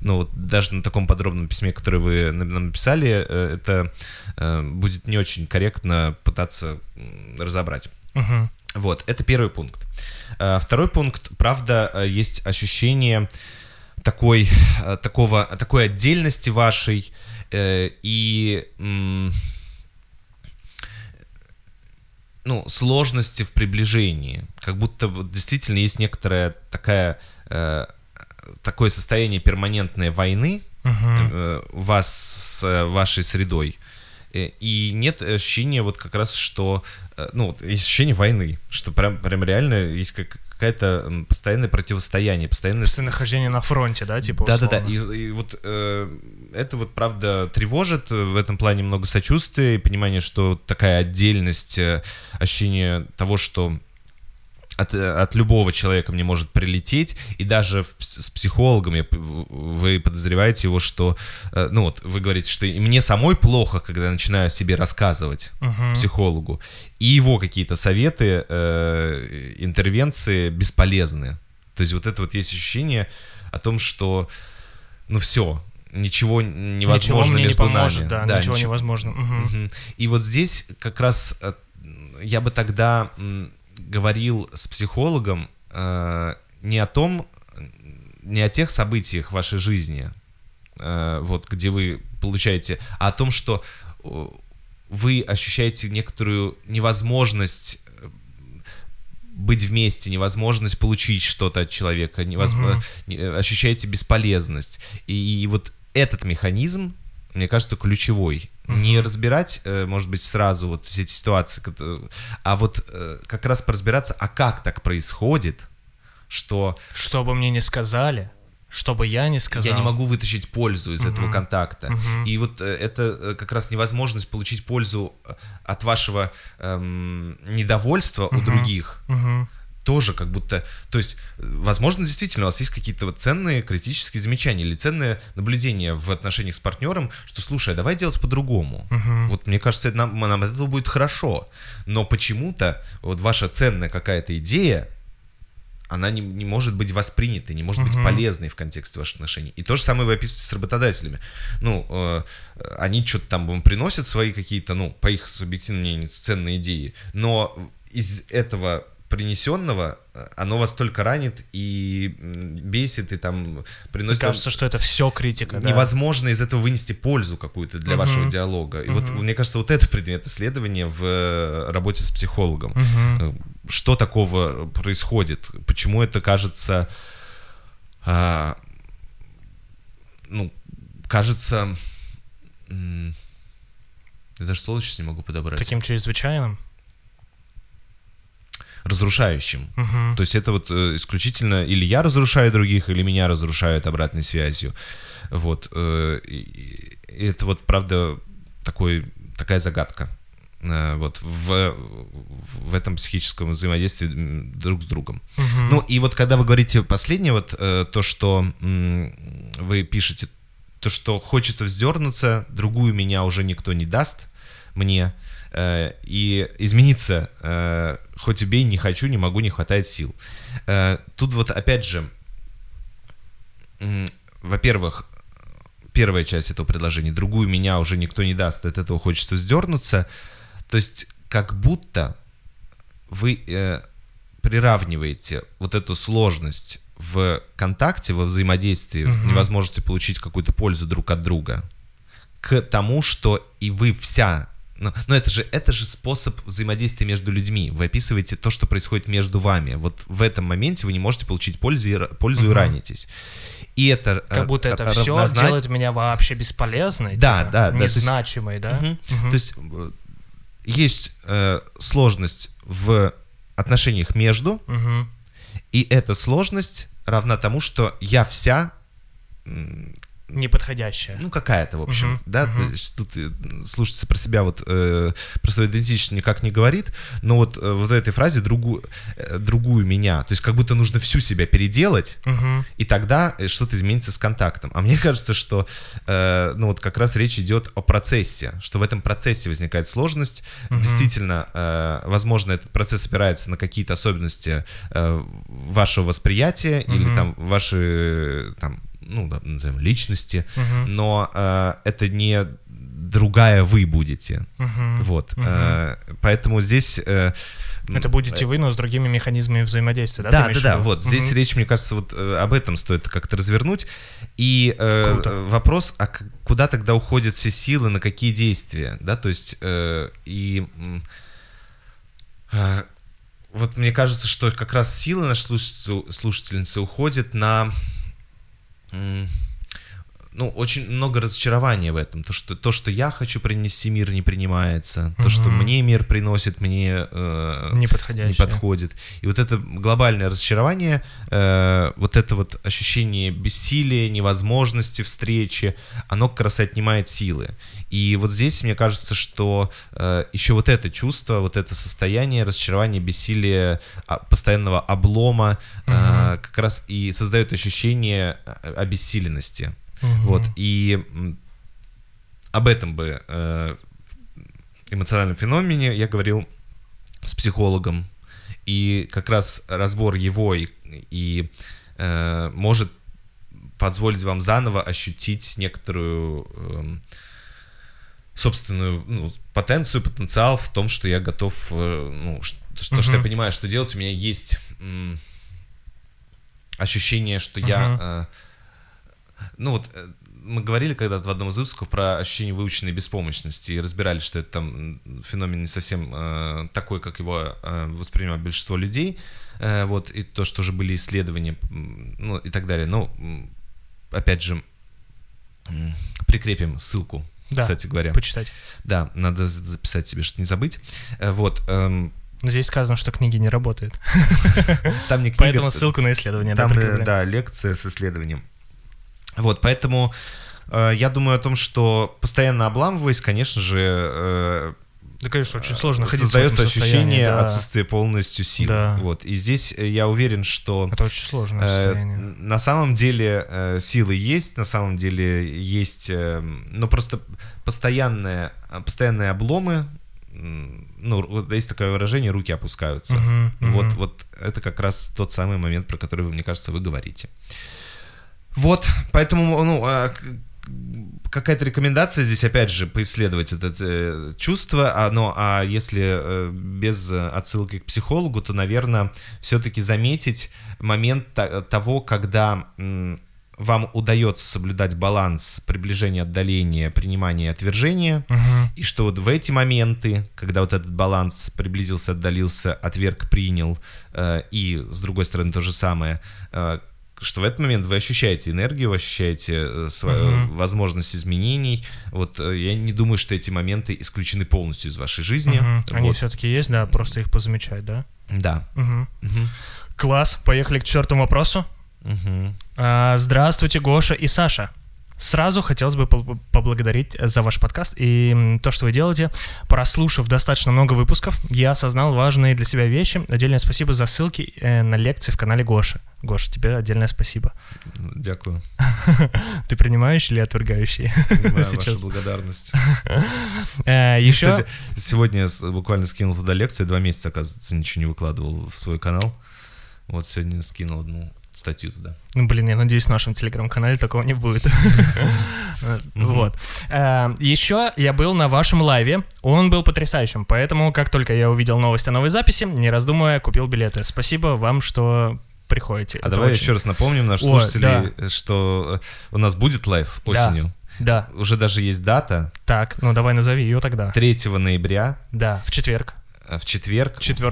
ну, вот даже на таком подробном письме, которое вы нам написали, это будет не очень корректно пытаться разобрать. Мгм. Вот, это первый пункт. Второй пункт, правда, есть ощущение такой, э, такого, такой отдельности вашей э, и ну, сложности в приближении. Как будто вот действительно есть некоторая такая, э, такое состояние перманентной войны э, у вас с э, вашей средой. Э, И нет ощущения вот как раз, что, э, ну, вот есть ощущение войны, что прям, прям реально есть как, какая-то постоянное противостояние, постоянное... нахождение на фронте, да, типа да-да-да, и, и вот э, это вот правда тревожит, в этом плане много сочувствия и понимание, что такая отдельность, э, ощущение того, что от, от любого человека мне может прилететь, и даже в с психологом я вы подозреваете его, что, э, ну вот, вы говорите, что и мне самой плохо, когда я начинаю себе рассказывать Мгм. психологу, и его какие-то советы, э, интервенции бесполезны. То есть вот это вот есть ощущение о том, что, ну все, ничего невозможно ничего мне между не поможет, нами. да, ничего ничего- невозможно. Мгм. И вот здесь как раз э, я бы тогда говорил с психологом э, не о том, не о тех событиях в вашей жизни, э, вот где вы получаете, а о том, что э, вы ощущаете некоторую невозможность э, быть вместе, невозможность получить что-то от человека, невозможно, не- э, ощущаете бесполезность. И, и вот этот механизм, мне кажется, ключевой. Не разбирать, э, может быть, сразу вот все эти ситуации, кото- а вот э, как раз поразбираться, а как так происходит, что Что бы мне не сказали, что бы я не сказал. я не могу вытащить пользу из этого Мгм. контакта. Мгм. И вот э, это э, как раз невозможность получить пользу э, от вашего эм, недовольства у Мгм. других Мгм. Тоже как будто, то есть, возможно, действительно у вас есть какие-то вот ценные критические замечания или ценные наблюдения в отношениях с партнером, что, слушай, а давай делать по-другому. Мгм. Вот мне кажется, это нам, нам от этого будет хорошо. Но почему-то вот ваша ценная какая-то идея, она не, не может быть воспринятой, не может быть Мгм. полезной в контексте ваших отношений. И то же самое вы описываете с работодателями. Ну, э, они что-то там вам приносят свои какие-то, ну, по их субъективному мнению, ценные идеи, но из этого принесенного э, оно вас только ранит и бесит, и там Мне приносит... вам- кажется, что это все критика, да. невозможно из этого вынести пользу какую-то для Мгм. вашего диалога. И вот, Мгм. мне кажется, вот это предмет исследования в э, работе с психологом. Э, Что такого происходит? Почему это кажется... а, ну, кажется... Я даже слово сейчас не могу подобрать. Таким чрезвычайным. Разрушающим. Мгм. То есть это вот э, исключительно или я разрушаю других, или меня разрушают обратной связью. Вот. э, и- это вот, правда, такой, такая загадка. э, Вот в, в этом психическом взаимодействии друг с другом. Мгм. Ну и вот когда вы говорите последнее, вот то, что вы пишете, то, что хочется вздернуться, другую меня уже никто не даст мне, и измениться, хоть убей, не хочу, не могу, не хватает сил. Э, Тут вот опять же, во-первых, первая часть этого предложения, другую меня уже никто не даст, от этого хочется сдернуться. То есть как будто вы э, приравниваете вот эту сложность в контакте, во взаимодействии, в Мгм. невозможности получить какую-то пользу друг от друга, к тому, что и вы вся... Ну, но это же, это же способ взаимодействия между людьми. Вы описываете то, что происходит между вами. Вот в этом моменте вы не можете получить пользу и, пользу и Мгм. ранитесь. И это Как будто э, это все равнозна- делает меня вообще бесполезной, Да, типа, да, да, то есть- незначимой, да? Мгм. Мгм. То есть э, есть э, сложность в отношениях между, Мгм. и эта сложность равна тому, что я вся, Неподходящая. ну какая-то, в общем, Мгм, да, есть тут э, слушаться про себя вот э, про свою идентичность никак не говорит, но вот э, вот этой фразе другую э, другую меня, то есть как будто нужно всю себя переделать, Мгм. и тогда э, что-то изменится с контактом. А мне кажется, что э, ну вот как раз речь идет о процессе, что в этом процессе возникает сложность. Мгм. Действительно, э, возможно, этот процесс опирается на какие-то особенности э, вашего восприятия или Мгм. там ваши там ну назовем, личности, Мгм. но э, это не другая вы будете. Мгм. Вот. Мгм. Э, поэтому здесь э, Это будете вы, но с другими механизмами взаимодействия, да? да, да, да, вот здесь Мгм. речь, мне кажется, вот э, об этом стоит как-то развернуть. И э, Круто. вопрос, а куда тогда уходят все силы, на какие действия, да, то есть э, и А, Вот мне кажется, что как раз силы нашей слушатель- слушательницы уходят на... м, Ну, очень много разочарования в этом. То, что, то, что я хочу принести мир, не принимается. То, что мне мир приносит, мне э, Неподходящее. не подходит. И вот это глобальное разочарование, э, вот это вот ощущение бессилия, невозможности встречи, оно как раз и отнимает силы. И вот здесь мне кажется, что э, еще вот это чувство, вот это состояние разочарования, бессилия, а, постоянного облома, э, Мгм. как раз и создает ощущение э, обессиленности. Мгм. Вот, и об этом бы э, эмоциональном феномене я говорил с психологом, и как раз разбор его и, и, э, может позволить вам заново ощутить некоторую эм, собственную ну, потенцию, потенциал в том, что я готов, э, ну, что, что я понимаю, что делать, у меня есть м, ощущение, что я э, ну вот э, мы говорили когда-то в одном из выпусков про ощущение выученной беспомощности и разбирали, что это там феномен не совсем э, такой, как его э, воспринимает большинство людей. Э, вот, и то, что уже были исследования, ну и так далее. Но, опять же, прикрепим ссылку, Да. кстати говоря. Почитать. Да, надо за- записать себе, чтобы не забыть. Э, вот, эм, Но здесь сказано, что книги не работают. там не книга, Поэтому ссылку на исследование. Там, э, да, лекция с исследованием. Вот, поэтому э, я думаю о том, что постоянно обламываясь, конечно же, э, Да, конечно, очень сложно ходить в создается ощущение да. отсутствия полностью сил. Да. Вот, и здесь э, я уверен, что Это очень сложное э, состояние. на самом деле э, силы есть, на самом деле есть, э, ну просто постоянные, постоянные обломы. Ну, вот есть такое выражение, руки опускаются. Мгм. Вот, вот это как раз тот самый момент, про который, вы, мне кажется, вы говорите. Вот, поэтому, ну, а, какая-то рекомендация здесь, опять же, поисследовать это э, чувство, а, но, а если э, без э, отсылки к психологу, то, наверное, все-таки заметить момент того, когда м, вам удается соблюдать баланс приближения, отдаления, принимания и отвержения, Мгм. и что вот в эти моменты, когда вот этот баланс приблизился, отдалился, отверг, принял, э, и с другой стороны то же самое, э, что в этот момент вы ощущаете энергию, вы ощущаете э, свою Мгм. возможность изменений. Вот э, я не думаю, что эти моменты исключены полностью из вашей жизни. Мгм. Они Вот. все-таки есть, да, просто их позамечать, да? Да. Мгм. Мгм. Класс, поехали к четвертому вопросу. Мгм. А, Здравствуйте, Гоша и Саша. Сразу хотелось бы поблагодарить за ваш подкаст и то, что вы делаете. Прослушав достаточно много выпусков, я осознал важные для себя вещи. Отдельное спасибо за ссылки э, на лекции в канале Гоши. Гоша, тебе отдельное спасибо. Дякую. Ты принимающий или отвергающий? Понимаю вашу Сейчас. благодарность. Э, Еще... Кстати, сегодня я буквально скинул туда лекцию, два месяца, оказывается, ничего не выкладывал в свой канал. Вот сегодня скинул одну статью туда. Ну, блин, я надеюсь, в нашем телеграм-канале такого не будет. Вот. Еще я был на вашем лайве. Он был потрясающим. Поэтому, как только я увидел новость о новой записи, не раздумывая, купил билеты. Спасибо вам, что приходите. А давай еще раз напомним нашим Ой, слушателей, что э, у нас будет лайв осенью. Да, Уже даже есть дата. так, ну давай назови ее тогда. 3 ноября Да, в четверг. Э, в четверг 4,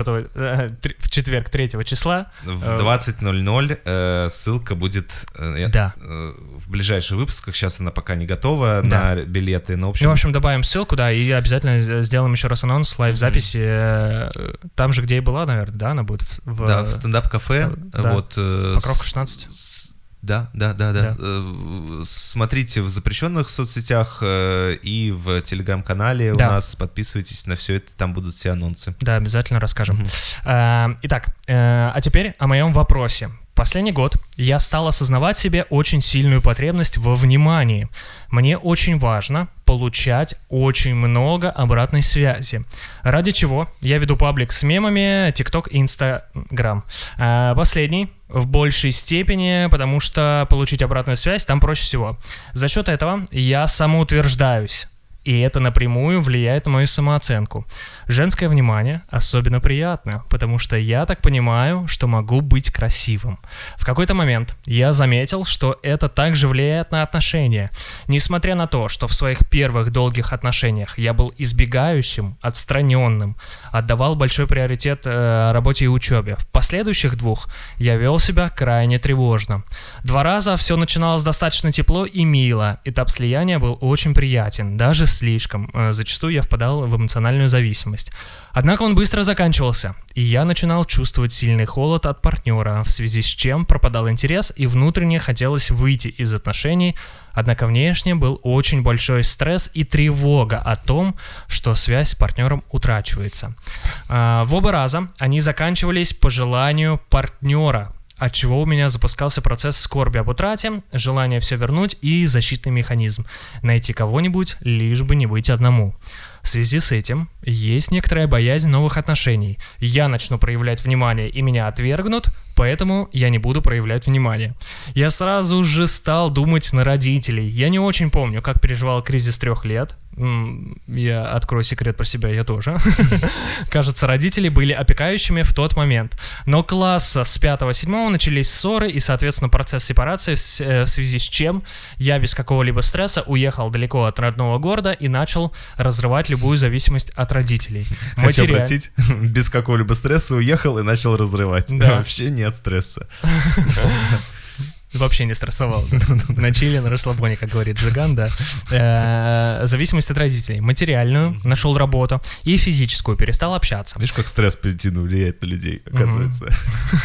в четверг 3 числа. в э, 20.00 э, ссылка будет э, Да. э, в ближайших выпусках. Сейчас она пока не готова Да. на билеты. Но, в Ну, в общем, общем, добавим ссылку, да, и обязательно сделаем еще раз анонс, лайв-записи. э, Там же, где и была, наверное, да, она будет в... в- да, в стендап-кафе. став- да. Вот, э, Покровка с- 16. с- Да, да, да, да. Да. Э, Смотрите в запрещенных соцсетях э, и в телеграм-канале Да. у нас. Подписывайтесь на все это, там будут все анонсы. Да, обязательно расскажем. Э, Итак, а теперь о моем вопросе. Последний год я стал осознавать себе очень сильную потребность во внимании. Мне очень важно получать очень много обратной связи. Ради чего я веду паблик с мемами, TikTok и Instagram. А Последний в большей степени, потому что получить обратную связь там проще всего. За счет этого я самоутверждаюсь и это напрямую влияет на мою самооценку. Женское внимание особенно приятно, потому что я так понимаю, что могу быть красивым. В какой-то момент я заметил, что это также влияет на отношения. Несмотря на то, что в своих первых долгих отношениях я был избегающим, отстраненным, отдавал большой приоритет э, работе и учебе, в последующих двух я вел себя крайне тревожно. Два раза все начиналось достаточно тепло и мило. Этап слияния был очень приятен, даже слишком. Э, Зачастую я впадал в эмоциональную зависимость. Однако он быстро заканчивался, и я начинал чувствовать сильный холод от партнера, в связи с чем пропадал интерес и внутренне хотелось выйти из отношений, однако внешне был очень большой стресс и тревога о том, что связь с партнером утрачивается. А, В оба раза они заканчивались по желанию партнера, от чего у меня запускался процесс скорби об утрате, желание все вернуть и защитный механизм – найти кого-нибудь, лишь бы не быть одному. В связи с этим есть некоторая боязнь новых отношений. Я начну проявлять внимание и меня отвергнут, поэтому я не буду проявлять внимание. Я сразу же стал думать на родителей. Я не очень помню, как переживал кризис трех лет. Я открою секрет про себя, я тоже. Кажется, родители были опекающими в тот момент. Но класса с 5-7 начались ссоры и, соответственно, процесс сепарации, э, в связи с чем я без какого-либо стресса уехал далеко от родного города и начал разрывать любую зависимость от родителей. Хочу Материаль- обратить, без какого-либо стресса уехал и начал разрывать. Да. Вообще нет стресса. Вообще не стрессовал. да. На чили, на расслабоне, как говорит Джиган, да. Э, Зависимость от родителей. Материальную, нашел работу, и физическую, перестал общаться. Видишь, как стресс позитивно влияет на людей, оказывается.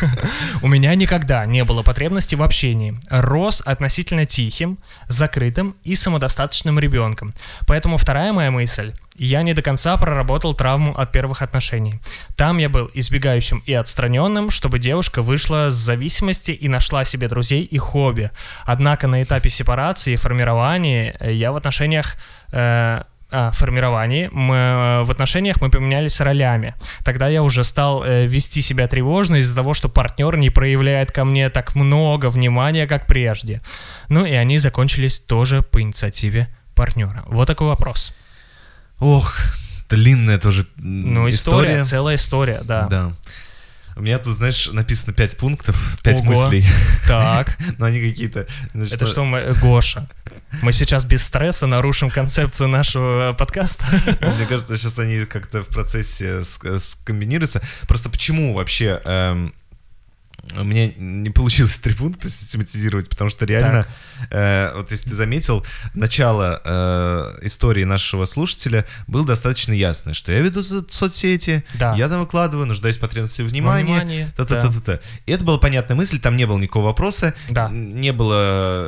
У меня никогда не было потребности в общении. Рос относительно тихим, закрытым и самодостаточным ребенком. Поэтому вторая моя мысль. Я не до конца проработал травму от первых отношений. Там я был избегающим и отстраненным, чтобы девушка вышла с зависимости и нашла себе друзей и хобби. Однако на этапе сепарации и формирования э, я в отношениях э, а, формировании мы, э, в отношениях мы поменялись ролями. Тогда я уже стал э, вести себя тревожно из-за того, что партнер не проявляет ко мне так много внимания, как прежде. Ну и они закончились тоже по инициативе партнера. Вот такой вопрос. Ох, длинная тоже Ну, история, целая история, да. Да. У меня тут, знаешь, написано 5 пунктов, 5 Ого. мыслей. Так, Но они какие-то... значит, это что, мы, Гоша? Мы сейчас без стресса нарушим концепцию нашего подкаста. Мне кажется, сейчас они как-то в процессе ск- скомбинируются. Просто почему вообще эм, у меня не получилось три пункта систематизировать, потому что реально, э, вот если ты заметил, начало э, истории нашего слушателя было достаточно ясное, что я веду со- соцсети, Да. я там выкладываю, нуждаюсь в потребности внимания, Внимание, та-та-та-та-та. И это была понятная мысль, там не было никакого вопроса, Да. не было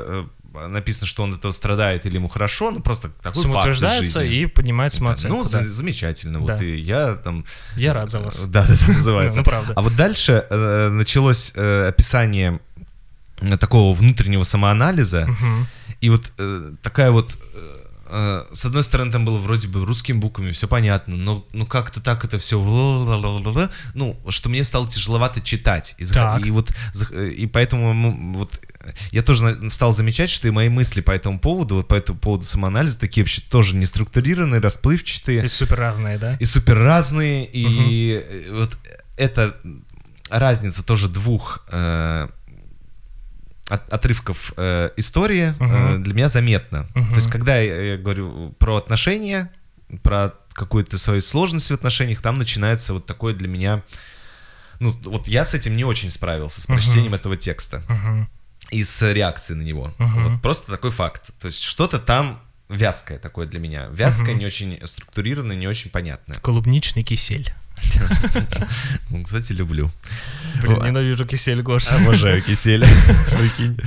э, написано, что он этого страдает или ему хорошо, ну просто такой факт Самоутверждается жизни. и поднимает Да, самооценку. Ну, да. за- замечательно. Вот Да. и я там... Я рад за вас. Да, да, называется. Ну, правда. А вот дальше э, началось э, описание э, такого внутреннего самоанализа. И вот э, такая вот... с одной стороны, там было вроде бы русскими буквами, все понятно, но ну как-то так это все, ну, что мне стало тяжеловато читать. И, зах- и вот и поэтому вот я тоже стал замечать, что и мои мысли по этому поводу, вот по этому поводу самоанализа, такие вообще тоже не структурированные, расплывчатые И супер разные, да? и супер разные, и э, вот эта разница тоже двух э, от- отрывков э, истории э, Мгм. для меня заметна. Мгм. То есть, когда я, я говорю про отношения, про какую-то свою сложность в отношениях, там начинается вот такое для меня... Ну, вот я с этим не очень справился, с прочтением этого текста Мгм. И с реакцией на него. Мгм. Вот просто такой факт. То есть что-то там вязкое такое для меня. Вязкое, Мгм. не очень структурированное, не очень понятное. Клубничный кисель. Ну, кстати, люблю. Блин, ненавижу кисель, Гоша. Обожаю кисель. Прикинь.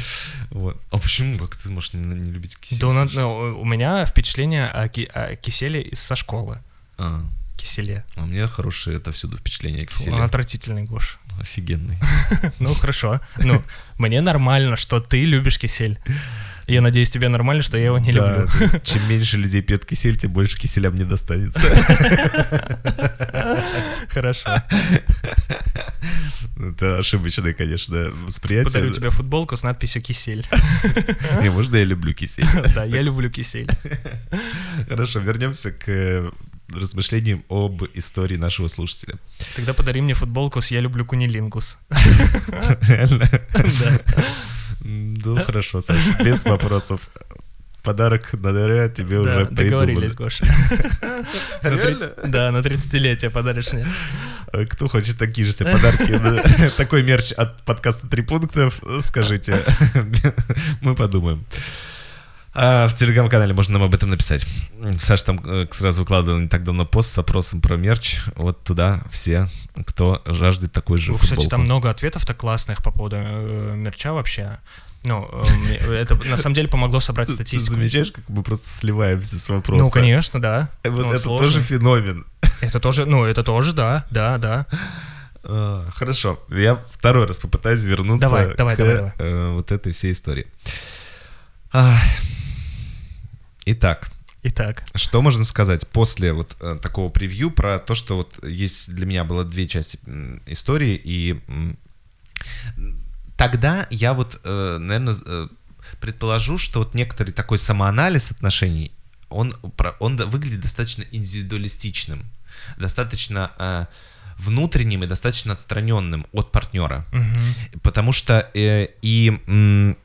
Вот. А почему? Как ты можешь не, любить кисель? Да у ну, меня впечатление о, ки- о киселе со школы. А, Киселе. а у меня хорошее отовсюду впечатление о киселе. Он отвратительный, Гош. Офигенный. Ну, хорошо. Ну, мне нормально, что ты любишь кисель. Я надеюсь, тебе нормально, что я его не Да, люблю. чем меньше людей пьет кисель, тем больше киселя мне достанется. Хорошо. Это ошибочное, конечно, восприятие. Подарю тебе футболку с надписью «Кисель». Не, можно я люблю кисель? Да, я люблю кисель. Хорошо, вернемся к э, размышлениям об истории нашего слушателя. Тогда подари мне футболку с «Я люблю кунилингус». Реально? Да. Ну, хорошо, Саша, без вопросов. Подарок на ДР тебе Да, уже договорились, придумали. Гоша. На три- Реально? Да, на 30-летие подаришь мне. А Кто хочет такие же себе подарки? Такой мерч от подкаста «Три пунктов», скажите. Мы подумаем. А в телеграм-канале можно нам об этом написать. Саша там э, сразу выкладывал не так давно пост с опросом про мерч. Вот туда все, кто жаждет такой же Ну, Кстати, футболку. там много ответов-то классных по поводу э, мерча вообще. Ну, э, это на самом деле помогло собрать статистику. замечаешь, как мы просто сливаемся с вопроса? Ну, конечно, да. Вот Ну, это сложно. тоже феномен. Это тоже, ну, это тоже, да, да, да. А, Хорошо, я второй раз попытаюсь вернуться Давай, давай, к давай, давай. вот этой всей истории. Итак, Итак, что можно сказать после вот э, такого превью про то, что вот есть для меня было две части истории, и тогда я вот, наверное, предположу, что вот некоторый такой самоанализ отношений, он, про- он выглядит достаточно индивидуалистичным, достаточно э, внутренним и достаточно отстраненным от партнера. Потому что э, и, м,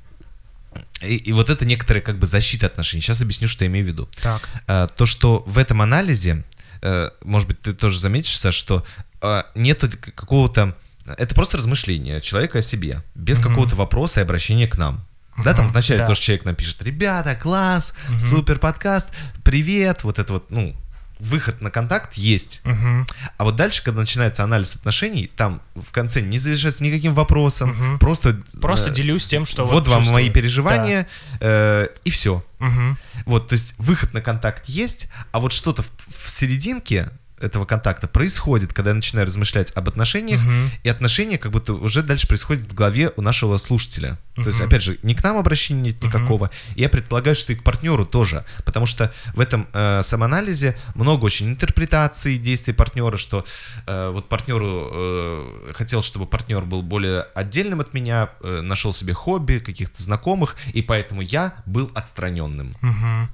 и, и вот это некоторая как бы защита отношений. Сейчас объясню, что я имею в виду. так. Э, то, что в этом анализе, э, может быть, ты тоже заметишь, Саш, что э, нету какого-то... Это просто размышление человека о себе, без какого-то вопроса и обращения к нам. Да, там вначале да. тоже человек напишет, ребята, класс, супер подкаст, привет, вот это вот, ну, выход на контакт есть. Мгм. А вот дальше, когда начинается анализ отношений, там в конце не завершается никаким вопросом, просто... Просто э, делюсь тем, что вот, вам чувствую. мои переживания, э, и все. Да. Мгм. Вот, то есть выход на контакт есть, а вот что-то в, в серединке этого контакта происходит, когда я начинаю размышлять об отношениях, и отношения как будто уже дальше происходят в голове у нашего слушателя. То есть, опять же, не к нам обращения нет никакого, и я предполагаю, что и к партнеру тоже, потому что в этом э, самоанализе много очень интерпретаций действий партнера, что э, вот партнеру э, хотел, чтобы партнер был более отдельным от меня, э, нашел себе хобби, каких-то знакомых, и поэтому я был отстраненным. Мгм.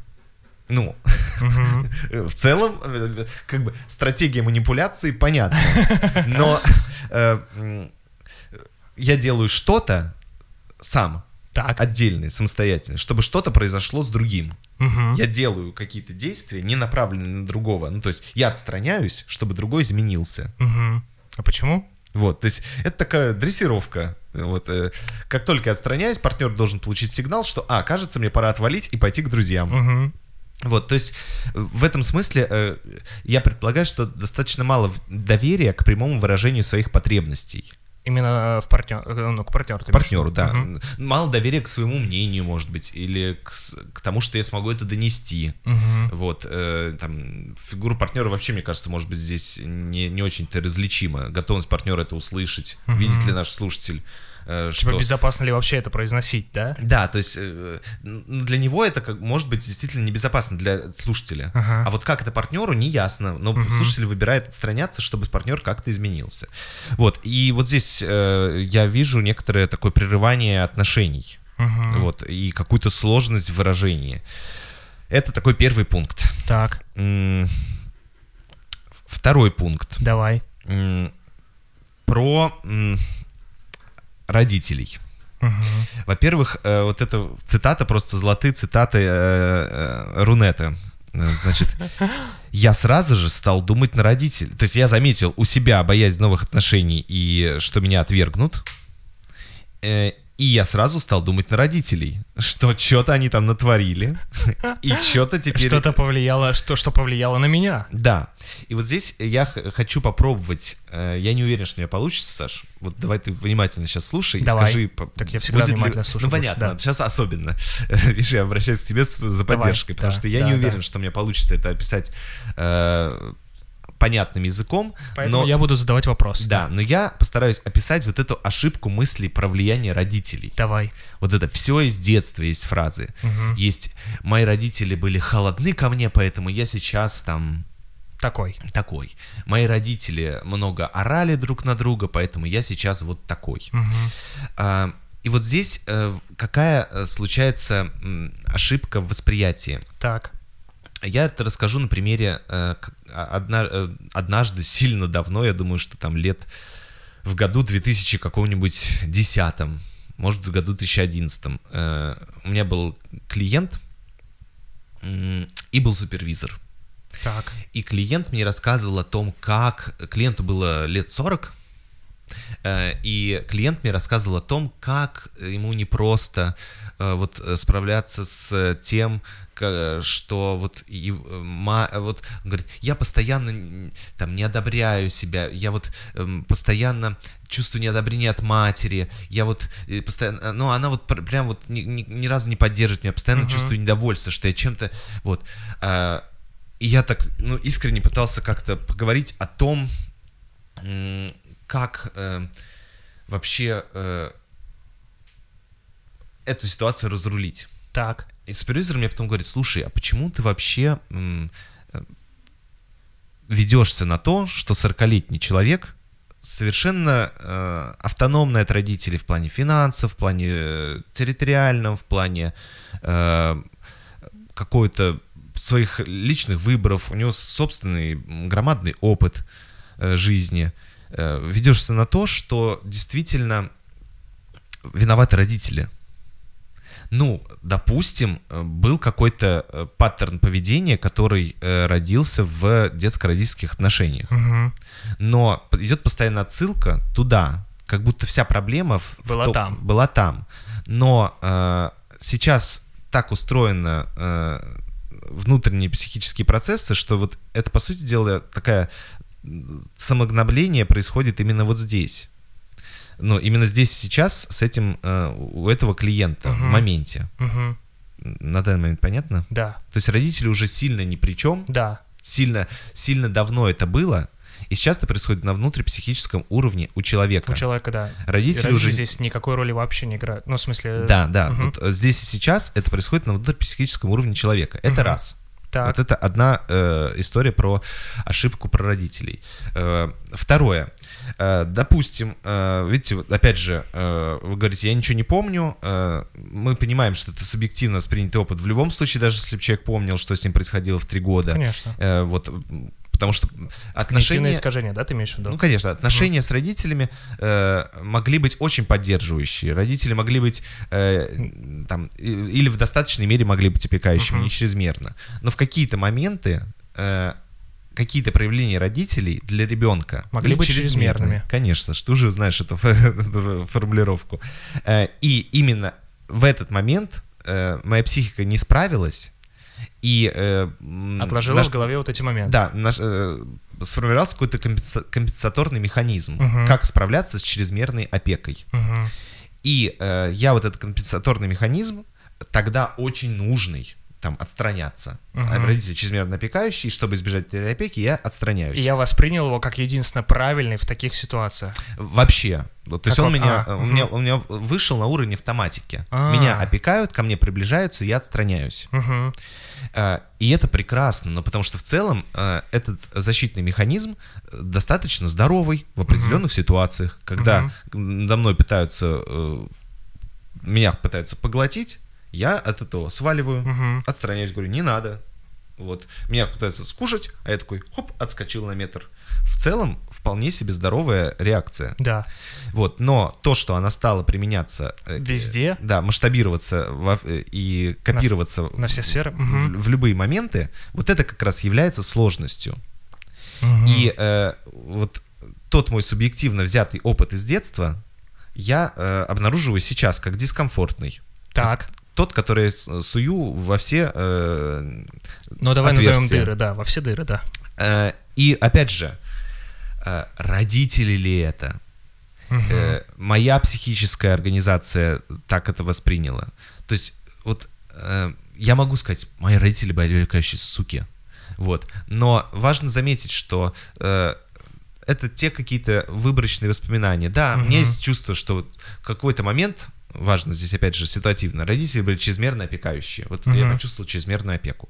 Ну, в целом, как бы стратегия манипуляции понятна. Но э, я делаю что-то сам, Так. отдельный, самостоятельно, чтобы что-то произошло с другим. Я делаю какие-то действия, не направленные на другого. Ну, то есть я отстраняюсь, чтобы другой изменился. А почему? Вот, то есть это такая дрессировка. Вот, э, как только я отстраняюсь, партнер должен получить сигнал, что, а, кажется, мне пора отвалить и пойти к друзьям. Мгм. Вот, то есть в этом смысле э, я предполагаю, что достаточно мало доверия к прямому выражению своих потребностей. Именно в партнер, ну, к партнеру. в Партнеру, да. Мгм. Мало доверия к своему мнению, может быть, или к, к тому, что я смогу это донести. Мгм. Вот, э, там, фигура партнера вообще, мне кажется, может быть, здесь не, не очень-то различима. Готовность партнера это услышать, видит ли наш слушатель, э, Типа, что... безопасно ли вообще это произносить, да? Да, то есть э, н- для него это как, может быть действительно небезопасно для слушателя. Ага. А вот как это партнеру, не ясно. Но слушатель выбирает отстраняться, чтобы партнер как-то изменился. Вот. И вот здесь э, я вижу некоторое такое прерывание отношений. Мгм. Вот. И какую-то сложность в выражении. Это такой первый пункт. Так, Второй пункт. давай. Про родителей. Мгм. Во-первых, э, вот эта цитата, просто золотые цитаты э, э, Рунета. Значит, я сразу же стал думать на родителей. То есть я заметил у себя боязнь новых отношений и что меня отвергнут. И я сразу стал думать на родителей, что что-то они там натворили, и что-то теперь... Что-то повлияло, что, что повлияло на меня. Да. И вот здесь я хочу попробовать. э, Я не уверен, что у меня получится, Саш. Вот давай ты внимательно сейчас слушай Давай. и скажи. Так я всегда будет ли- внимательно слушаю, Ну понятно, да. сейчас особенно. Видишь, я обращаюсь к тебе за Давай, поддержкой, потому да, что я да, не да. уверен, что мне получится это описать э, понятным языком. Поэтому но, я буду задавать вопрос. Да, но я постараюсь описать вот эту ошибку мыслей про влияние родителей. Давай. Вот это все из детства есть фразы. Есть «мои родители были холодны ко мне, поэтому я сейчас там Такой. такой. Мои родители много орали друг на друга, поэтому я сейчас вот такой. Мгм. А, И вот здесь э, какая э, случается ошибка в восприятии? Так. Я это расскажу на примере э, а- одна- э, однажды, сильно давно, я думаю, что там лет в году 2000 каком-нибудь десятом, может, в году 2011. э, У меня был клиент и был супервизор. Так. И клиент мне рассказывал о том, как... Клиенту было лет 40, э, и клиент мне рассказывал о том, как ему непросто вот справляться с тем, что вот, и, э, ма- вот он говорит, я постоянно там не одобряю себя, я вот эм, постоянно чувствую неодобрение от матери, я вот э, постоянно, ну она вот пр- прям вот ни, ни- ни разу не поддерживает меня, постоянно Мгм. чувствую недовольство, что я чем-то вот. а, и я так, ну, искренне пытался как-то поговорить о том, как э, вообще э, эту ситуацию разрулить. Так. И супервизор мне потом говорит, слушай, а почему ты вообще э, ведешься на то, что 40-летний человек совершенно э, автономный от родителей в плане финансов, в плане э, территориальном, в плане э, какой-то своих личных выборов, у него собственный громадный опыт э, жизни. Э, ведешься на то, что действительно виноваты родители. Ну, допустим, э, был какой-то э, паттерн поведения, который э, родился в детско-родительских отношениях. Мгм. Но идет постоянно отсылка туда, как будто вся проблема в- в Была том- там. Была там. Но э, сейчас так устроено э, внутренние психические процессы, что вот это, по сути дела, такая самогнобление происходит именно вот здесь. Ну, именно здесь сейчас с этим, э, у этого клиента в Мгм. моменте. Мгм. На данный момент понятно? Да. То есть родители уже сильно ни при чем, Да. сильно, сильно давно это было, и сейчас это происходит на внутрипсихическом уровне у человека. У человека, да. Родители родители уже... здесь никакой роли вообще не играют. Ну, в смысле... Да, да. Мгм. Вот, э, здесь и сейчас это происходит на внутрипсихическом уровне человека. Это Мгм. раз. Так. Вот это одна э, история про ошибку про родителей. Э, второе. Э, допустим, э, видите, опять же, э, вы говорите, я ничего не помню. мы понимаем, что это субъективно воспринятый опыт. В любом случае, даже если бы человек помнил, что с ним происходило в три года. Конечно. Вот, потому что отношения... искажение, да, ты имеешь в виду? Ну, конечно, отношения с родителями э, могли быть очень поддерживающие. Родители могли быть э, там или в достаточной мере могли быть опекающими, Мгм. не чрезмерно. Но в какие-то моменты э, какие-то проявления родителей для ребенка Могли быть чрезмерными. Конечно, что же знаешь эту, фо- эту формулировку. Э, и именно в этот момент э, моя психика не справилась и э, Отложила наш- в голове вот эти моменты. да, наш, э, сформировался какой-то компенса- компенсаторный механизм, Мгм. как справляться с чрезмерной опекой. Мгм. И э, я вот этот компенсаторный механизм тогда очень нужный, там, отстраняться. Мгм. А родители чрезмерно опекающие, чтобы избежать этой опеки, я отстраняюсь. И я воспринял его как единственно правильный в таких ситуациях. Вообще. Вот, то есть он он? меня, А, у, мгм. меня, у меня вышел на уровень автоматики. А. Меня опекают, ко мне приближаются, я отстраняюсь. Э, И это прекрасно, но потому что в целом э, этот защитный механизм э, достаточно здоровый в определенных ситуациях, когда надо мной пытаются, меня пытаются поглотить, я от этого сваливаю, Мгм. отстраняюсь, говорю, не надо. Вот. Меня пытаются скушать, а я такой, хоп, отскочил на метр. В целом, вполне себе здоровая реакция. Да. Вот, но то, что она стала применяться... э, Везде? э, Да, масштабироваться во- э, и копироваться На все сферы? в, Мгм. в любые моменты, вот это как раз является сложностью. Мгм. И э, вот тот мой субъективно взятый опыт из детства я э, обнаруживаю сейчас как дискомфортный. Так. Тот, который сую во все... э, Ну, давай назовем отверстия. дыры, да, во все дыры, да. э, и опять же, э, родители ли это? Мгм. Э, моя психическая организация так это восприняла. То есть, вот э, я могу сказать, мои родители были какие суки. Вот. Но важно заметить, что э, это те какие-то выборочные воспоминания. Да, у меня есть чувство, что вот в какой-то момент, важно здесь опять же ситуативно, родители были чрезмерно опекающие. Вот я Мгм. почувствовал чрезмерную опеку.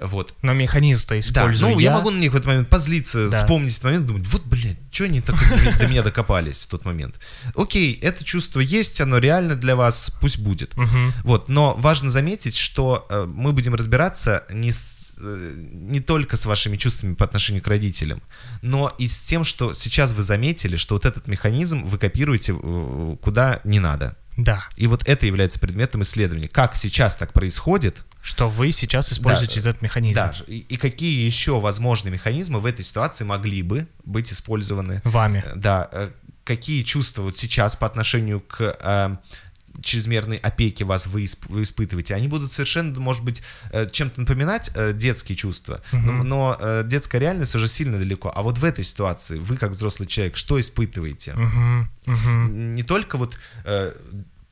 Вот. Но механизм-то Да, использую ну я могу на них в этот момент позлиться, Да. вспомнить этот момент, думать, вот, блядь, что они так до меня- до меня докопались в тот момент. Окей, это чувство есть, оно реально для вас, пусть будет. Вот, но важно заметить, что э, мы будем разбираться не, с- э, не только с вашими чувствами по отношению к родителям, но и с тем, что сейчас вы заметили, что вот этот механизм вы копируете э, куда не надо. Да. И вот это является предметом исследования. Как сейчас так происходит, Что вы сейчас используете этот механизм. да, и, и какие еще возможные механизмы в этой ситуации могли бы быть использованы. Вами. Да, э, какие чувства вот сейчас по отношению к э, чрезмерной опеке вас вы, исп- вы испытываете, они будут совершенно, может быть, э, чем-то напоминать э, детские чувства, но, но, э, детская реальность уже сильно далеко. А вот в этой ситуации вы, как взрослый человек, что испытываете? Мгм. Мгм. Не только вот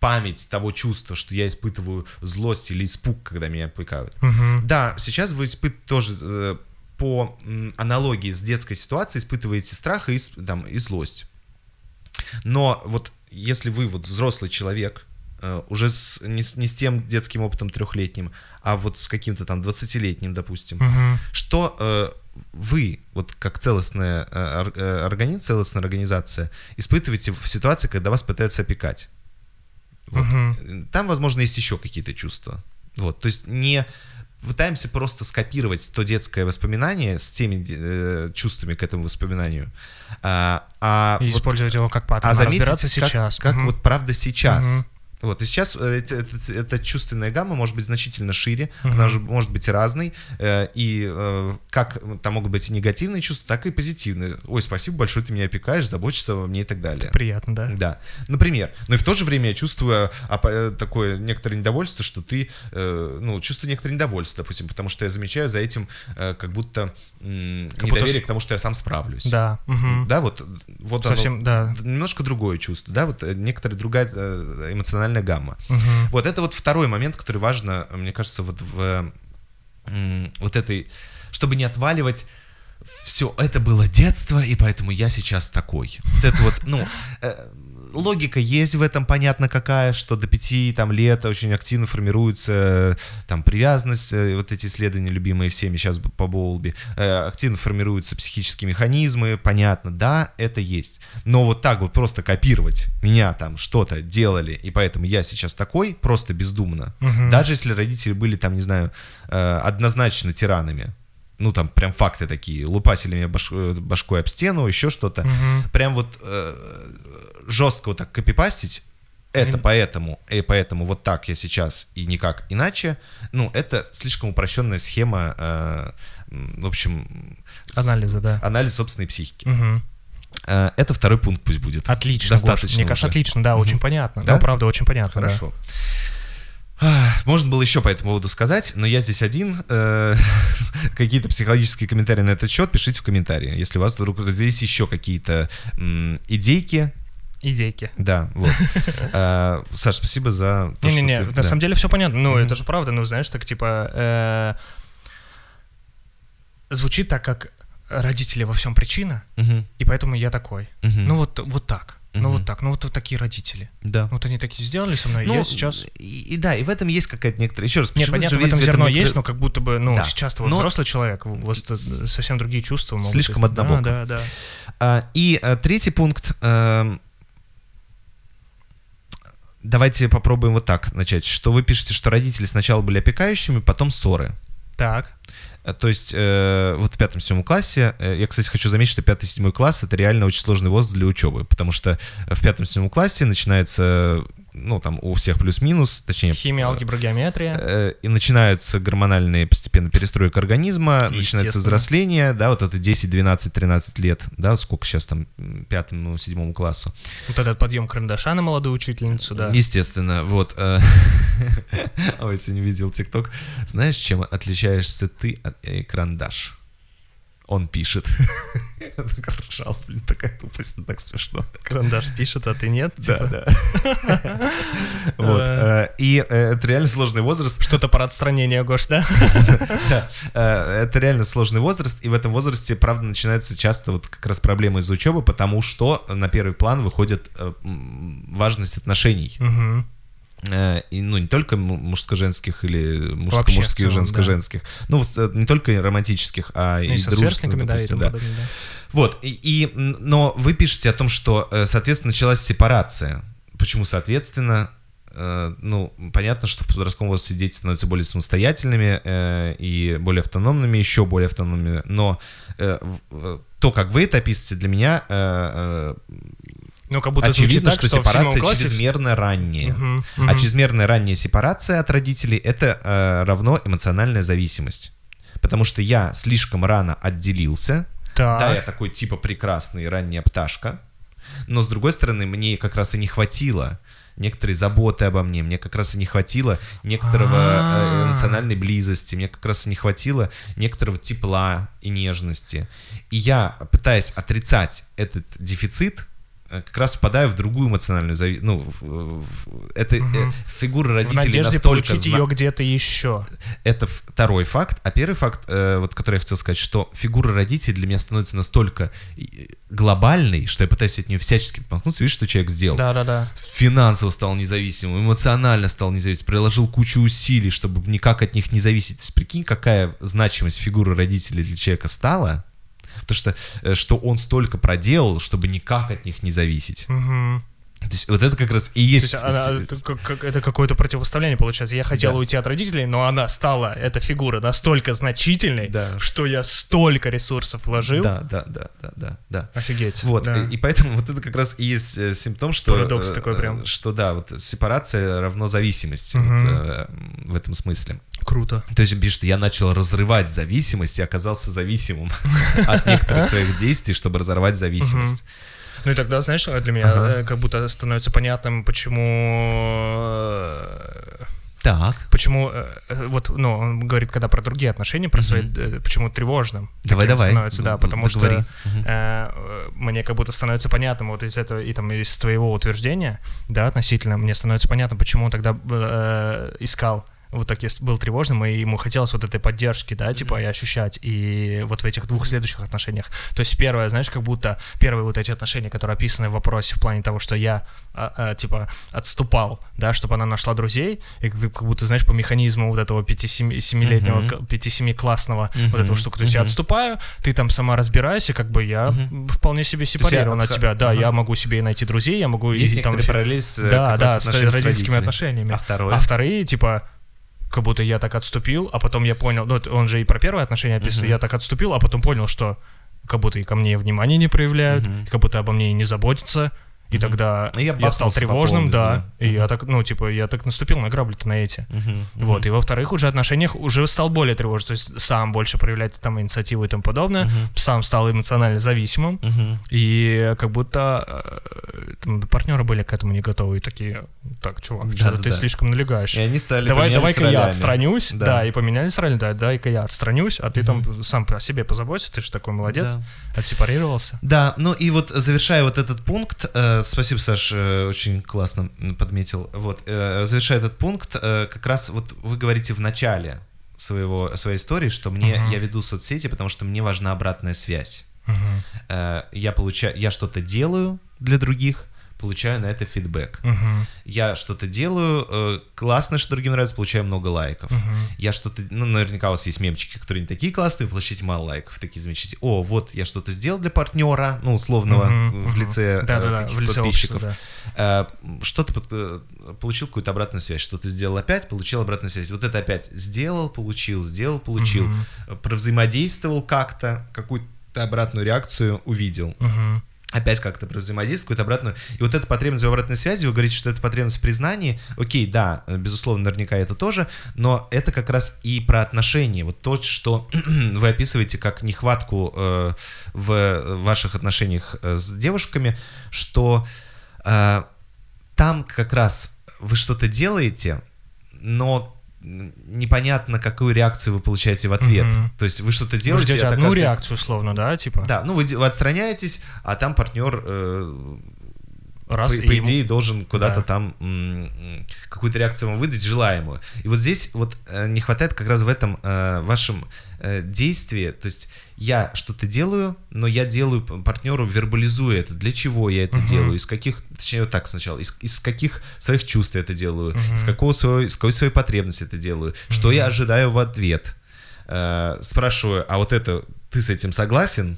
память того чувства, что я испытываю злость или испуг, когда меня опекают. Мгм. Да, сейчас вы испыт тоже по аналогии с детской ситуацией испытываете страх и, там, и злость. Но вот если вы вот взрослый человек, уже с- не, с- не с тем детским опытом трехлетним, а вот с каким-то там 20-летним, допустим, Мгм. что э, вы, вот как целостная э, э, организм, целостная организация, испытываете в ситуации, когда вас пытаются опекать. Вот. Мгм. Там, возможно, есть еще какие-то чувства. Вот, то есть не пытаемся просто скопировать то детское воспоминание с теми э, чувствами к этому воспоминанию, а, а И вот- использовать его как паттерн. а заметить, разбираться как, сейчас. как Мгм. вот правда сейчас. Мгм. Вот, и сейчас э, это- это- эта чувственная гамма может быть значительно шире, Мгм. она же может быть разной, э, и э, как там могут быть и негативные чувства, так и позитивные. Ой, спасибо большое, ты меня опекаешь, заботишься обо мне и так далее. Приятно, да. Да, например. Но и в то же время я чувствую а, э, такое некоторое недовольство, что ты, э, ну, чувствую некоторое недовольство, допустим, потому что я замечаю за этим э, как будто м, Как будто недоверие с- к тому, что я сам справлюсь. Да. мгм. Да, вот, вот Совсем, оно, да. немножко другое чувство, да, вот э, некоторая другая э, эмоциональная гамма. Мгм. Вот это вот второй момент, который важно, мне кажется, вот в вот этой, чтобы не отваливать все, это было детство, и поэтому я сейчас такой. Вот это вот, ну, э, логика есть в этом, понятно какая, что до пяти там лет очень активно формируется э, там привязанность, э, вот эти исследования любимые всеми сейчас по Боулби, э, активно формируются психические механизмы, понятно, да, это есть. Но вот так вот просто копировать меня там что-то делали, и поэтому я сейчас такой, просто бездумно. Мгм. Даже если родители были там, не знаю, однозначно тиранами, ну там прям факты такие, лупасили меня баш- э, башкой об стену, еще что-то, Мгм. прям вот э, жестко вот так копипастить, это поэтому, и поэтому вот так я сейчас и никак иначе, ну, это слишком упрощенная схема, э, в общем, с- Анализа, да. анализ собственной психики. Э, это второй пункт пусть будет. Отлично, Гош. Достаточно Мне кажется, отлично, да, очень понятно. Да? Да, правда, очень понятно. да. Хорошо. Ах, Можно было еще по этому поводу сказать, но я здесь один. Э, Какие-то психологические комментарии на этот счет пишите в комментарии. Если у вас вдруг здесь еще какие-то идейки, Идейки. да, вот. Э, Саш, спасибо за то, Не-не-не, ты- на да. самом деле все понятно. Ну, Мгм. это же правда, ну, знаешь, так типа... э, Звучит так, как родители во всем причина, Мгм, и поэтому я такой. мгм. Ну, вот, вот так. Ну, вот так. Ну, вот, вот такие родители. да. Вот они такие сделали со мной, Ну, я сейчас... И, и да, и в этом есть какая-то некоторая... Еще раз, Нет, понятно, в этом зерно некоторая- есть, но как будто бы, ну, Да. сейчас ты вот Но- взрослый человек, у вас тут совсем другие чувства могут Слишком быть. однобоко. Да, да, да. А, И э, третий пункт. эм, Давайте попробуем вот так начать. Что вы пишете, что родители сначала были опекающими, потом ссоры. Так. Э, То есть э, вот в пятом-седьмом классе, э, я, кстати, хочу заметить, что пятый-седьмой класс это реально очень сложный возраст для учебы, потому что в пятом-седьмом классе начинается, ну там у всех плюс-минус, точнее... Химия, алгебра, геометрия. э, и начинаются гормональные постепенно перестройка организма, начинается взросление, да, вот это 10, 12, 13 лет, да, сколько сейчас там пятому, седьмому классу. Вот этот подъем карандаша на молодую учительницу, да. Естественно, вот. э, Ой, сегодня видел ТикТок. Знаешь, чем отличаешься ты от э, карандаш? Он пишет. Ржал, блин, такая тупость, так смешно. Карандаш пишет, а ты нет? Да, типа? да. Вот. э, И э, это реально сложный возраст. Что-то про отстранение, Гош, да? Э, это реально сложный возраст, и в этом возрасте, правда, начинаются часто вот как раз проблемы из учебы, потому что на первый план выходит важность отношений. Э, И, ну, не только мужско-женских или мужско-мужских, женско-женских. Ну, вот, э, не только романтических, а Ну и, и со сверстниками, да, и допустим, да. подобное, да. Вот, и, и, но вы пишете о том, что, э, соответственно, началась сепарация. Почему, соответственно, ну, понятно, что в подростковом возрасте дети становятся более самостоятельными э, и более автономными, еще более автономными, но э, то, как вы это описываете, для меня э, Ну, как будто очевидно, так, что, что сепарация классе- чрезмерно ранняя. Мгм, А мгм. чрезмерная ранняя сепарация от родителей это э, равно эмоциональная зависимость. Потому что я слишком рано отделился. Так. Да, я такой типа прекрасный ранняя пташка. Но с другой стороны, мне как раз и не хватило некоторой заботы обо мне, мне как раз и не хватило некоторого э, А. эмоциональной близости, мне как раз и не хватило некоторого тепла и нежности. И я, пытаясь отрицать этот дефицит, как раз впадаю в другую эмоциональную зависимость. Ну, в- в- это э, фигура В родителей надежде настолько получить зна- ее где-то еще. это второй факт. А первый факт, э, вот который я хотел сказать, что фигура родителей для меня становится настолько э, глобальной, что я пытаюсь от нее всячески отмахнуться. Видишь, что человек сделал? Да-да-да. Финансово стал независимым, эмоционально стал независимым, приложил кучу усилий, чтобы никак от них не зависеть. То есть прикинь, какая значимость фигуры родителей для человека стала, потому что, э, что он столько проделал, чтобы никак от них не зависеть. Мгм. То есть вот это как раз и То есть... есть она- это, как- это какое-то противопоставление получается. Я хотел Да. уйти от родителей, но она стала, эта фигура, настолько значительной, Да. что я столько ресурсов вложил. Да, да, да, да, да, да. Офигеть. Вот, да. и, и поэтому вот это как раз и есть э, симптом, что... Парадокс э, такой прям. Что да, вот сепарация равно зависимости Мгм. вот, э, в этом смысле. Круто. То есть пишет, я начал разрывать зависимость и оказался зависимым от некоторых своих действий, чтобы разорвать зависимость. Ну и тогда, знаешь, для меня Ага. э, как будто становится понятным, почему... э, Так. Почему, э, э, вот, ну, он говорит, когда про другие отношения, про свои, э, почему тревожным. Давай, давай. Становится, да, потому что договори. э, Мгм. э, мне как будто становится понятным вот из этого, и там из твоего утверждения, да, относительно, мне становится понятно, почему он тогда э, искал вот так если был тревожным, и ему хотелось вот этой поддержки, да, типа, и ощущать, и вот в этих двух следующих отношениях. То есть первое, знаешь, как будто первые вот эти отношения, которые описаны в вопросе в плане того, что я, а, а, типа, отступал, да, чтобы она нашла друзей, и как будто, знаешь, по механизму вот этого 5-7-летнего, Мгм. 5-7 классного вот этого штуку. То есть я Мгм. отступаю, ты там сама разбирайся, как бы я Мгм. вполне себе я сепарирован от тебя. Да, Ага. я могу себе и найти друзей, я могу Есть и там... параллели с Да, да, с родительскими родителями. отношениями. А второе? А вторые, типа, как будто я так отступил, а потом я понял, ну, он же и про первые отношения описывает, Мгм. я так отступил, а потом понял, что как будто и ко мне внимания не проявляют, и как будто обо мне и не заботятся, и тогда И я я, стал тревожным, да, да. и я Мгм. так, ну, типа, я так наступил на грабли-то на эти. Мгм. Вот, и во-вторых, уже отношениях уже стал более тревожным, то есть сам больше проявлять там инициативу и тому подобное, Мгм. сам стал эмоционально зависимым, Мгм. и как будто э, там партнеры были к этому не готовы, и такие, так, чувак, Да, что-то да, ты да. слишком налегаешь. И они стали Давай, давай-ка я отстранюсь, да. Да. и поменялись роли, да, дай-ка я отстранюсь, а ты там сам о себе позаботься, ты же такой молодец, Да. отсепарировался. Да, ну и вот завершая вот этот пункт, э, спасибо, Саш, э, очень классно подметил. Вот, э, завершая этот пункт, э, как раз вот вы говорите в начале своего, своей истории, что мне, Мгм. я веду соцсети, потому что мне важна обратная связь. Э, я получаю, я что-то делаю для других, получаю на это фидбэк. Мгм. Я что-то делаю, э, классно, что другим нравится, получаю много лайков. Мгм. Я что-то, ну, наверняка у вас есть мемчики, которые не такие классные, получаете мало лайков, такие замечательные. О, вот я что-то сделал для партнера, ну, условного, Мгм, в лице таких в лице подписчиков. общества, Э, Что-то под- э, получил какую-то обратную связь, что-то сделал опять, получил обратную связь. Вот это опять сделал, получил, сделал, получил. Э, Провзаимодействовал как-то, какую-то обратную реакцию увидел Мгм. Опять как-то взаимодействовать, какую-то обратную. И вот эта потребность в обратной связи, вы говорите, что это потребность в признании. Окей, да, безусловно, наверняка это тоже, но это как раз и про отношения. Вот то, что вы описываете как нехватку э, в ваших отношениях э, с девушками, что э, там как раз вы что-то делаете, но непонятно, какую реакцию вы получаете в ответ. Мгм. То есть вы что-то Вы делаете, ждете а одну оказывается- реакцию, условно, да, типа? да, ну вы, вы отстраняетесь, а там партнер, э, Раз, по, по ему- идее, должен куда-то Да. там м, какую-то реакцию вам выдать желаемую. И вот здесь вот э, не хватает как раз в этом э, вашем э, действии, то есть я что-то делаю, но я делаю партнеру, вербализуя это, для чего я это делаю, из каких, точнее вот так сначала, из, из каких своих чувств я это делаю, из какого своего, из какой своей потребности это делаю, что я ожидаю в ответ. Э, спрашиваю, а вот это ты с этим согласен,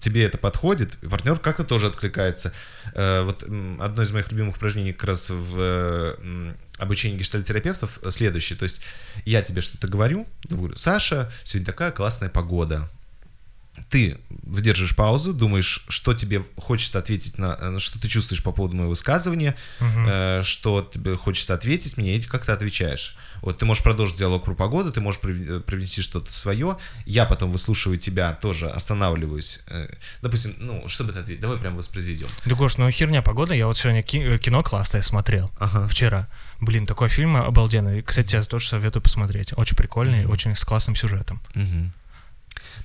тебе это подходит, и партнер как-то тоже откликается. Э, вот одно из моих любимых упражнений как раз в э, обучении гештальтерапевтов следующее. То есть я тебе что-то говорю, говорю, Саша, сегодня такая классная погода. Ты выдерживаешь паузу, думаешь, что тебе хочется ответить на, э, что ты чувствуешь по поводу моего высказывания, э, что тебе хочется ответить мне, и как ты отвечаешь. Вот ты можешь продолжить диалог про погоду, ты можешь прив- привнести что-то свое, я потом выслушиваю тебя, тоже останавливаюсь. Э, допустим, ну, что бы ты ответил? Давай прям воспроизведем. Да, Гош, ну херня погода. Я вот сегодня ки- кино классное смотрел. Ага. Вчера. Блин, такой фильм обалденный. Кстати, я тоже советую посмотреть. Очень прикольный, очень с классным сюжетом. Мгм.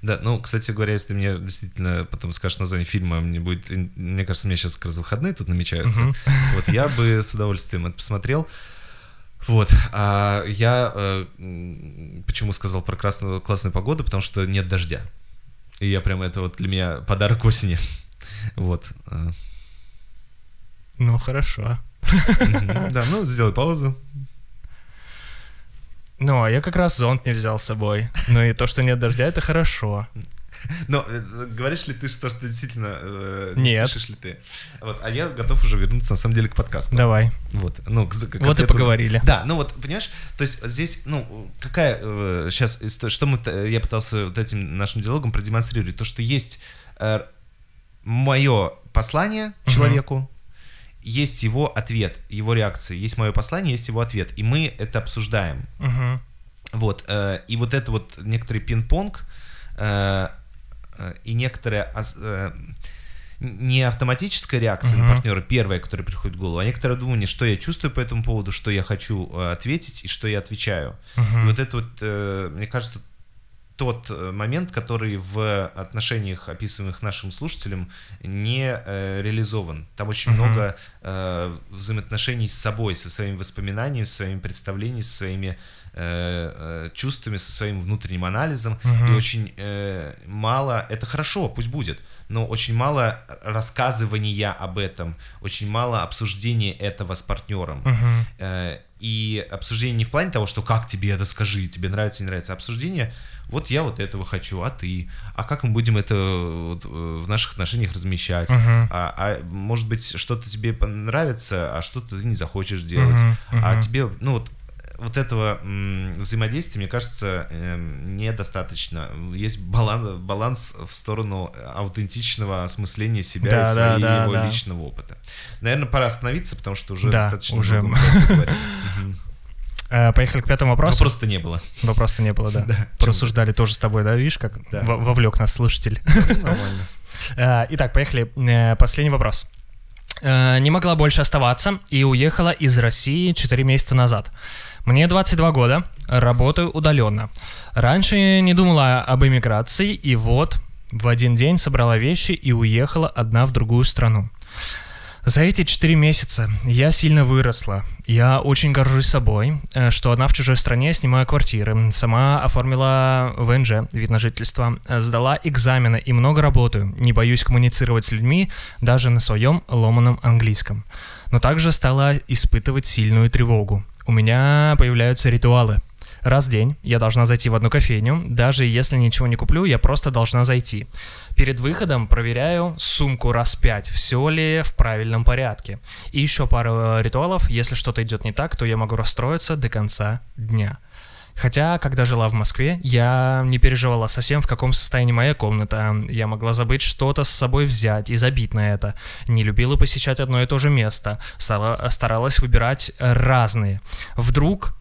Да, ну, кстати говоря, если ты мне действительно потом скажешь название фильма, мне будет, мне кажется, у меня сейчас как раз выходные тут намечаются, Мгм. вот я бы с удовольствием это посмотрел. Вот, а я э, почему сказал про красную, классную погоду, потому что нет дождя. И я прям, это вот для меня подарок осени. Вот. э, Ну, хорошо. Да, ну, сделай паузу. Ну, а я как раз зонт не взял с собой. Ну и то, что нет дождя, это хорошо. Но э, говоришь ли ты, что, что действительно э, не Нет. спешишь ли ты? Вот, а я готов уже вернуться, на самом деле, к подкасту. Давай. Вот, ну, к, к Вот и поговорили. Да, ну вот, понимаешь, то есть здесь, ну, какая сейчас, что мы, я пытался вот этим нашим диалогом продемонстрировать, то, что есть мое послание человеку, есть его ответ, его реакция, есть мое послание, есть его ответ, и мы это обсуждаем. Мгм. Вот, э, и вот это вот некоторый пинг-понг э, э, и некоторая э, не автоматическая реакция Мгм. на партнера, первая, которая приходит в голову, а некоторое думание, что я чувствую по этому поводу, что я хочу э, ответить и что я отвечаю. И Мгм. вот это вот, э, мне кажется, тот э, момент, который в отношениях, описываемых нашим слушателям, не э, реализован. Там очень Мгм. много э, взаимоотношений с собой, со своими воспоминаниями, со своими представлениями, со своими э, э, чувствами, со своим внутренним анализом. Мгм. И очень э, мало, это хорошо, пусть будет, но очень мало рассказывания об этом, очень мало обсуждения этого с партнером. Мгм. Э, И обсуждение не в плане того, что как тебе это скажи, тебе нравится, не нравится, а обсуждение, вот я вот этого хочу, а ты, а как мы будем это вот, э, в наших отношениях размещать, Мгм. а, а может быть что-то тебе понравится, а что-то ты не захочешь делать, Мгм, а тебе, ну вот вот этого взаимодействия, мне кажется, эм, недостаточно. Есть баланс, баланс в сторону аутентичного осмысления себя Да, и да, своего да, да. личного опыта. Наверное, пора остановиться, потому что уже Да, достаточно уже. много мы поговорили. Мгм. Э, Поехали к пятому вопросу. Вопроса-то не было. Вопроса не было, да. Да, Просуждали тоже с тобой, да, видишь, как Да. во- вовлек нас слушатель. Нормально. Э, Итак, поехали. Э, Последний вопрос. Э, Не могла больше оставаться и уехала из России 4 месяца назад. Мне 22 года, работаю удаленно. Раньше не думала об эмиграции, и вот в один день собрала вещи и уехала одна в другую страну. За эти 4 месяца я сильно выросла. Я очень горжусь собой, э, что одна в чужой стране снимаю квартиры. Сама оформила ВНЖ, вид на жительство. э, Сдала экзамены и много работаю. Не боюсь коммуницировать с людьми даже на своем ломаном английском. Но также стала испытывать сильную тревогу. У меня появляются ритуалы. Раз в день я должна зайти в одну кофейню, даже если ничего не куплю, я просто должна зайти. Перед выходом проверяю сумку раз пять, все ли в правильном порядке. И еще пару э, ритуалов, если что-то идет не так, то я могу расстроиться до конца дня. Хотя, когда жила в Москве, я не переживала совсем, в каком состоянии моя комната. Я могла забыть что-то с собой взять и забить на это. Не любила посещать одно и то же место. Старалась выбирать разные. Вдруг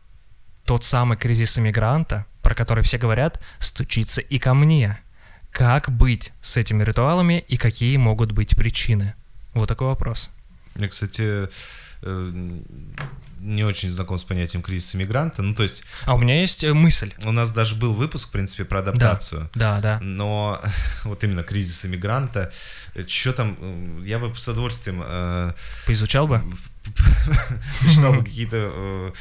тот самый кризис иммигранта, про который все говорят, стучится и ко мне. Как быть с этими ритуалами и какие могут быть причины? Вот такой вопрос. Я, кстати, э, не очень знаком с понятием кризиса мигранта. Ну, то есть А у меня есть э, мысль. у нас даже был выпуск, в принципе, про адаптацию. Да, да. Но вот именно кризис иммигранта, что там, э, я бы с удовольствием э, Поизучал бы? посчитал бы какие-то...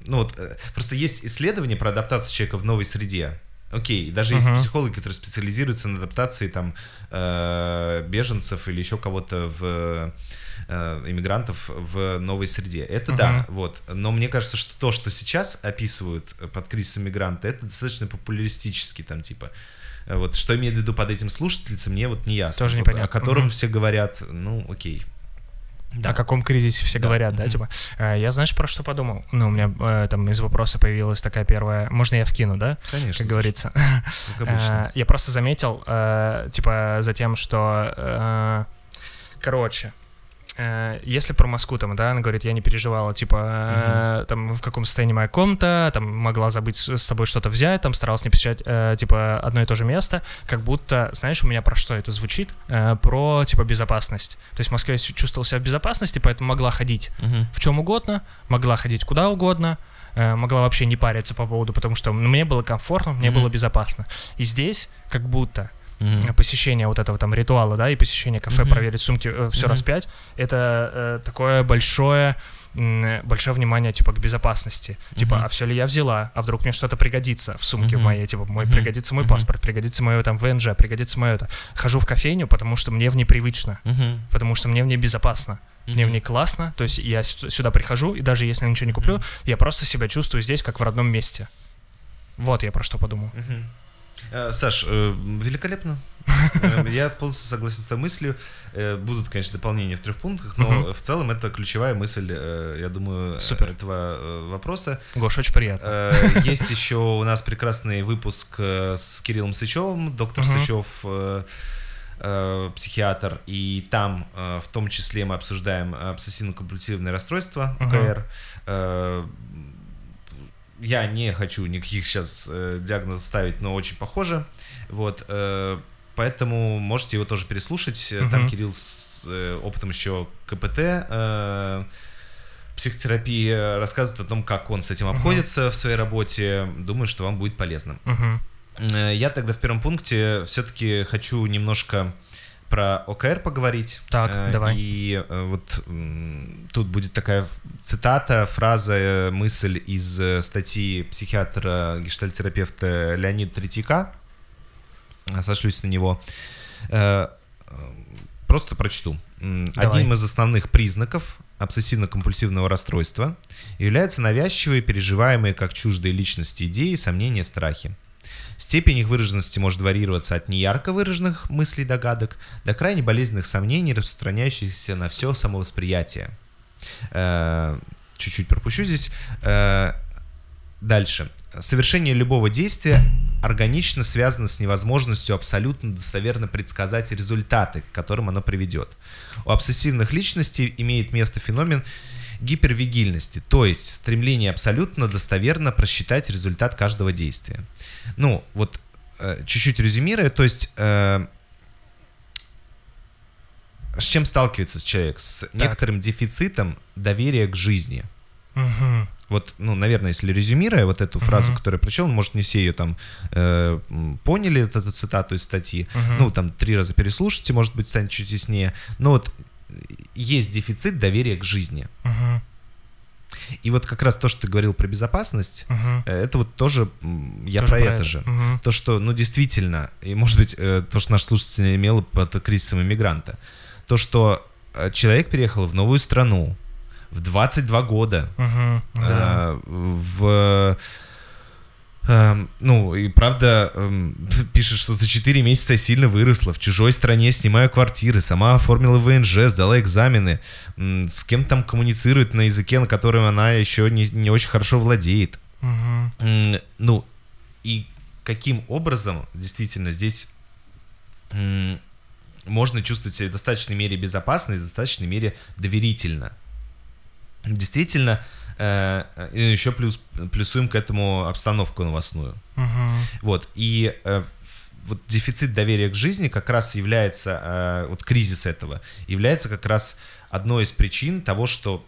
э, э, Ну вот, э, просто есть исследования про адаптацию человека в новой среде. Окей, даже есть Мгм. психологи, которые специализируются на адаптации там э, беженцев или еще кого-то в э, иммигрантов в новой среде. Это да, вот. Но мне кажется, что то, что сейчас описывают под кризисом мигранта, это достаточно популистически там типа. э, Вот что имеет в виду под этим слушательница, мне вот не ясно. Тоже Вот непонятно. О котором Мгм. все говорят, ну, окей. О каком кризисе все Да. говорят, да, типа. Э, Я, знаешь, про что подумал? Ну, у меня э, там из вопроса появилась такая первая... Можно я вкину, да? Конечно. Как говорится. Как обычно. Э, Я просто заметил, э, типа, за тем, что, э, короче, если про Москву, там, да, она говорит, я не переживала, типа, э, там, в каком состоянии моя комната, там, могла забыть с собой что-то взять, там, старалась не посещать, э, типа, одно и то же место, как будто, знаешь, у меня про что это звучит? Э, Про, типа, безопасность. То есть в Москве я чувствовал себя в безопасности, поэтому могла ходить Мгм. в чем угодно, могла ходить куда угодно, э, могла вообще не париться по поводу, потому что мне было комфортно, мне Мгм. было безопасно. И здесь как будто Э, посещение вот этого там ритуала, да, и посещение кафе, Мгм. проверить сумки, все Мгм. раз пять, это э, такое большое большое внимание, типа, к безопасности. Типа, Мгм. а все ли я взяла? А вдруг мне что-то пригодится в сумке в Мгм. моей? Типа, мой, Мгм. пригодится мой Мгм. паспорт, пригодится мое там ВНЖ, пригодится мое это. Хожу в кофейню, потому что мне в ней привычно, Мгм. потому что мне в ней безопасно. Мне в ней классно, то есть я сю- сюда прихожу, и даже если ничего не куплю, я просто себя чувствую здесь, как в родном месте. Вот я про что подумал. Мгм. Э, Саш, э, великолепно. Э, Я полностью согласен с этой мыслью. Будут, конечно, дополнения в трех пунктах, но Мгм. в целом это ключевая мысль, я думаю, Супер. этого вопроса. Гош, очень приятно. Есть еще у нас прекрасный выпуск с Кириллом Сычевым, доктор Мгм. Сычев, психиатр, и там в том числе мы обсуждаем обсессивно-компульсивное расстройство, Мгм. УКР. Я не хочу никаких сейчас э, диагнозов ставить, но очень похоже. Вот, э, поэтому можете его тоже переслушать. Э, Там. Кирилл с э, опытом еще КПТ, э, психотерапии э, рассказывает о том, как он с этим обходится в своей работе. Думаю, что вам будет полезно. Э, Я тогда в первом пункте все-таки хочу немножко про ОКР поговорить. Так, Э, давай. И э, вот м, тут будет такая цитата, фраза, э, мысль из э, статьи психиатра, гештальтерапевта Леонида Третьяка. Э, Сошлюсь на него. Э, э, Просто прочту. Давай. Одним из основных признаков обсессивно-компульсивного расстройства являются навязчивые, переживаемые как чуждые личности идеи, сомнения, страхи. Степень их выраженности может варьироваться от неярко выраженных мыслей догадок до крайне болезненных сомнений, распространяющихся на все самовосприятие. Э, Чуть-чуть пропущу здесь. Э, Дальше. Совершение любого действия органично связано с невозможностью абсолютно достоверно предсказать результаты, к которым оно приведет. У обсессивных личностей имеет место феномен гипервигильности, то есть стремление абсолютно достоверно просчитать результат каждого действия. Ну, вот э, чуть-чуть резюмируя, то есть э, с чем сталкивается человек? С некоторым дефицитом доверия к жизни. Мгм. Вот, ну, наверное, если резюмируя вот эту фразу, Мгм. которую я прочел, ну, может, не все ее там э, поняли, вот эту цитату из статьи, Мгм. ну, там, три раза переслушайте, может быть, станет чуть яснее, но вот есть дефицит доверия к жизни. Мгм. И вот как раз то, что ты говорил про безопасность, э, это вот тоже, я Тоже про это же. Мгм. То, что, ну, действительно, и, может быть, э, то, что наш слушатель имел под кризисом иммигранта, то, что э, человек переехал в новую страну в 22 года, Мгм. Да. э, в... эм, ну, и правда, эм, пишешь, что за 4 месяца сильно выросла, в чужой стране снимаю квартиры, сама оформила ВНЖ, сдала экзамены, с кем там коммуницирует на языке, на котором она еще не, не очень хорошо владеет. М, Ну, и каким образом действительно здесь можно чувствовать себя в достаточной мере безопасно и в достаточной мере доверительно. Действительно, э, и еще плюс, плюсуем к этому обстановку новостную. Мгм. Вот, и э, вот дефицит доверия к жизни как раз является, э, вот кризис этого, является как раз одной из причин того, что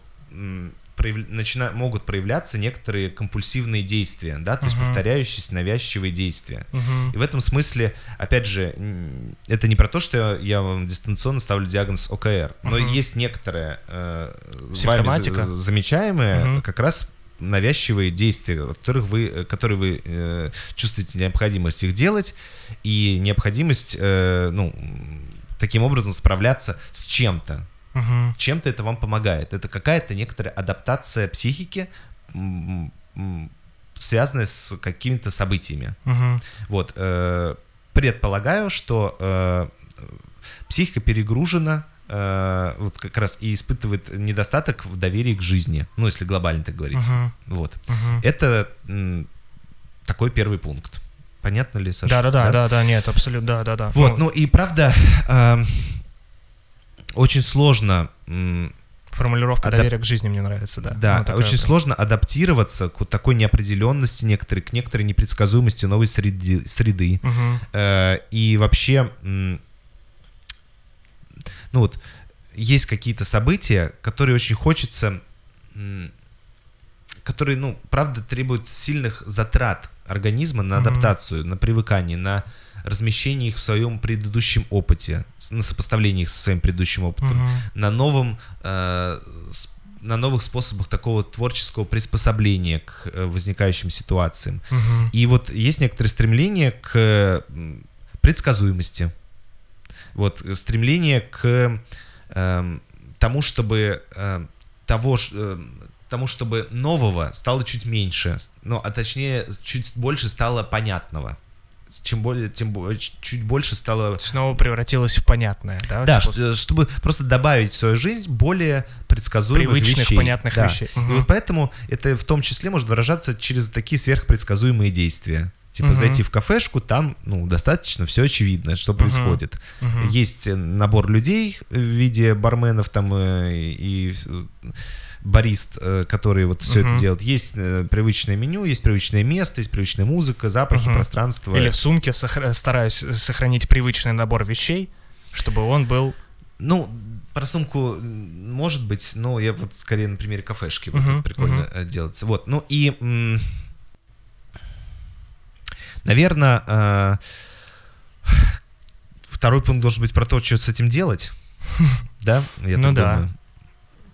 прояв- начина- могут проявляться некоторые компульсивные действия, да, то есть повторяющиеся навязчивые действия. Мгм. И в этом смысле, опять же, это не про то, что я, вам дистанционно ставлю диагноз ОКР, но Мгм. есть некоторая э, вами Симптоматика. за- замечаемая Мгм. как раз навязчивые действия, которых вы, э, которые вы э, чувствуете необходимость их делать и необходимость, э, ну, таким образом справляться с чем-то. Мгм. Чем-то это вам помогает. Это какая-то некоторая адаптация психики, связанная с какими-то событиями. Мгм. Вот, э, предполагаю, что э, психика перегружена э, вот как раз и испытывает недостаток в доверии к жизни, ну, если глобально так говорить. Мгм. Вот. Мгм. Это м, такой первый пункт. Понятно ли, Саша? Да, да, да, да, да, нет, абсолютно, да, да, да. Вот, ну и правда, э, очень сложно Формулировка Адап- доверия к жизни мне нравится, да. Да, Ну, очень прям. сложно адаптироваться к вот такой неопределенности некоторой, к некоторой непредсказуемости новой среды. среды. Э, И вообще, ну вот, есть какие-то события, которые очень хочется, которые, ну, правда, требуют сильных затрат организма на адаптацию, на привыкание, на размещение их в своем предыдущем опыте, на сопоставление их со своим предыдущим опытом Мгм. на новом э, на новых способах такого творческого приспособления к э, возникающим ситуациям. Мгм. И вот есть некоторые стремления к предсказуемости. Вот э, стремление к эм, тому, чтобы э, того, э, тому, чтобы нового стало чуть меньше, ну, а точнее, чуть больше стало понятного. Чем более, тем более, чуть больше стало Снова превратилось в понятное, да? да, Типа чтобы просто добавить в свою жизнь более предсказуемых Привычных, вещей. понятных Да. вещей. И Мгм. вот поэтому это в том числе может выражаться через такие сверхпредсказуемые действия. Типа Мгм. зайти в кафешку, там, ну, достаточно все очевидно, что происходит. Мгм. Есть э, набор людей в виде барменов там э, и э, барист, э, которые вот все Мгм. это делают. Есть э, привычное меню, есть привычное место, есть привычная музыка, запахи, Мгм. пространство. Или в сумке сохра- стараюсь сохранить привычный набор вещей, чтобы он был... Ну, про сумку может быть, но я вот скорее на примере кафешки вот Мгм, это прикольно э, делается. Вот, ну и, м, наверное, э, второй пункт должен быть про то, что с этим делать, да? Я Ну так думаю.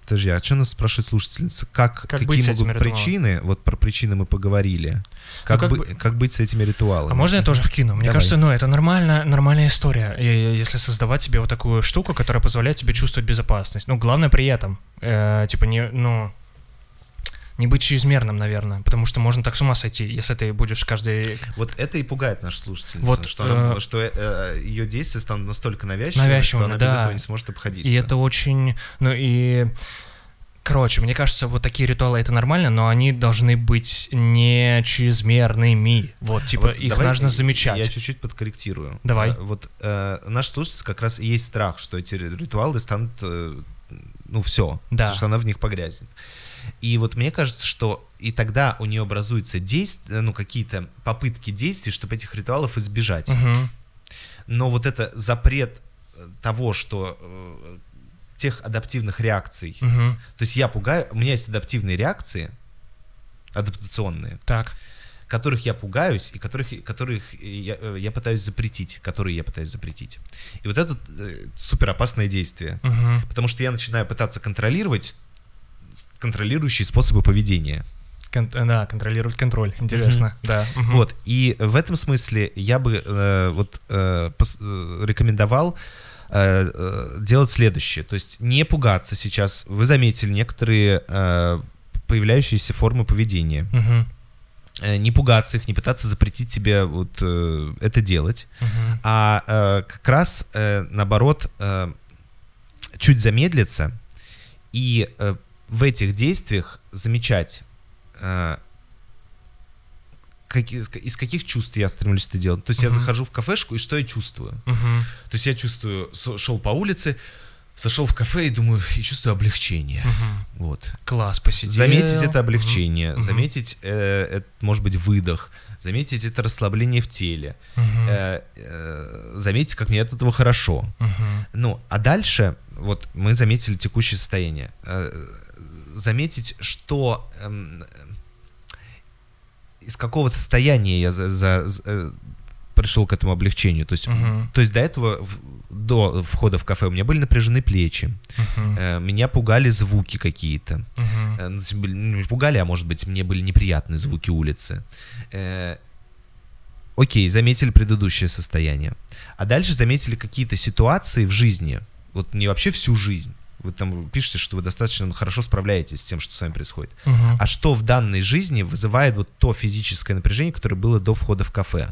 Подожди, а что нас спрашивает слушательница? Как, Как какие могут причины? Вот про причины мы поговорили. Как, как бы- бы- как быть с этими ритуалами? А можно я тоже вкину? Мне Давай. кажется, ну, это нормально, нормальная история, если создавать себе вот такую штуку, которая позволяет тебе чувствовать безопасность. Ну, главное при этом, э, типа, не, ну, не быть чрезмерным, наверное, потому что можно так с ума сойти, если ты будешь каждый... Вот это и пугает нашу слушательницу, Вот, что, она- э, что э, ее действия станут настолько навязчивыми, что Навязчивыми, она без да. этого не сможет обходиться. И это очень... Ну, и... Короче, мне кажется, вот такие ритуалы это нормально, но они должны быть не чрезмерными. Вот, типа, Вот их нужно замечать. Я чуть-чуть подкорректирую. Давай. Э, Вот э, наш слушательница как раз и есть страх, что эти ри- ритуалы станут, э, ну, все, Да. что она в них погрязнет. И вот мне кажется, что и тогда у нее образуются действия, ну, какие-то попытки действий, чтобы этих ритуалов избежать. Мгм. Но вот это запрет э, того, что э, тех адаптивных реакций, Мгм. то есть я пугаю, у меня есть адаптивные реакции, адаптационные, Так. которых я пугаюсь и которых, которых я, э, я пытаюсь запретить, которые я пытаюсь запретить. И вот это э, супер опасное действие, Мгм. потому что я начинаю пытаться контролировать контролирующие способы поведения. Кон- да, контролировать контроль. Интересно. Да. Вот, и в этом смысле я бы э, вот э, пос- э, рекомендовал э, э, делать следующее. То есть не пугаться сейчас. Вы заметили некоторые э, появляющиеся формы поведения. Э, Не пугаться их, не пытаться запретить себе вот э, это делать. Мгм. а э, как раз э, наоборот э, чуть замедлиться и э, в этих действиях замечать э, из каких чувств я стремлюсь это делать. То есть я захожу в кафешку и что я чувствую? То есть я чувствую, шел по улице, сошел в кафе и думаю, и чувствую облегчение. Мгм. Вот. Класс, посидел. Заметить это облегчение, Мгм. заметить, э, это, может быть, выдох, заметить это расслабление в теле, Мгм. э, э, заметить, как мне от этого хорошо. Мгм. Ну, а дальше, вот мы заметили текущее состояние. Э, заметить, что эм, из какого состояния я за, за- за- э, пришел к этому облегчению. То есть, Мгм. то есть до этого, до входа в кафе, у меня были напряжены плечи, э, меня пугали звуки какие-то. Э, ну, не пугали, а может быть, мне были неприятные звуки улицы. Э, Окей, заметили предыдущее состояние. А дальше заметили какие-то ситуации в жизни, вот не вообще всю жизнь. Вы там пишете, что вы достаточно хорошо справляетесь с тем, что с вами происходит. Мгм. А что в данной жизни вызывает вот то физическое напряжение, которое было до входа в кафе?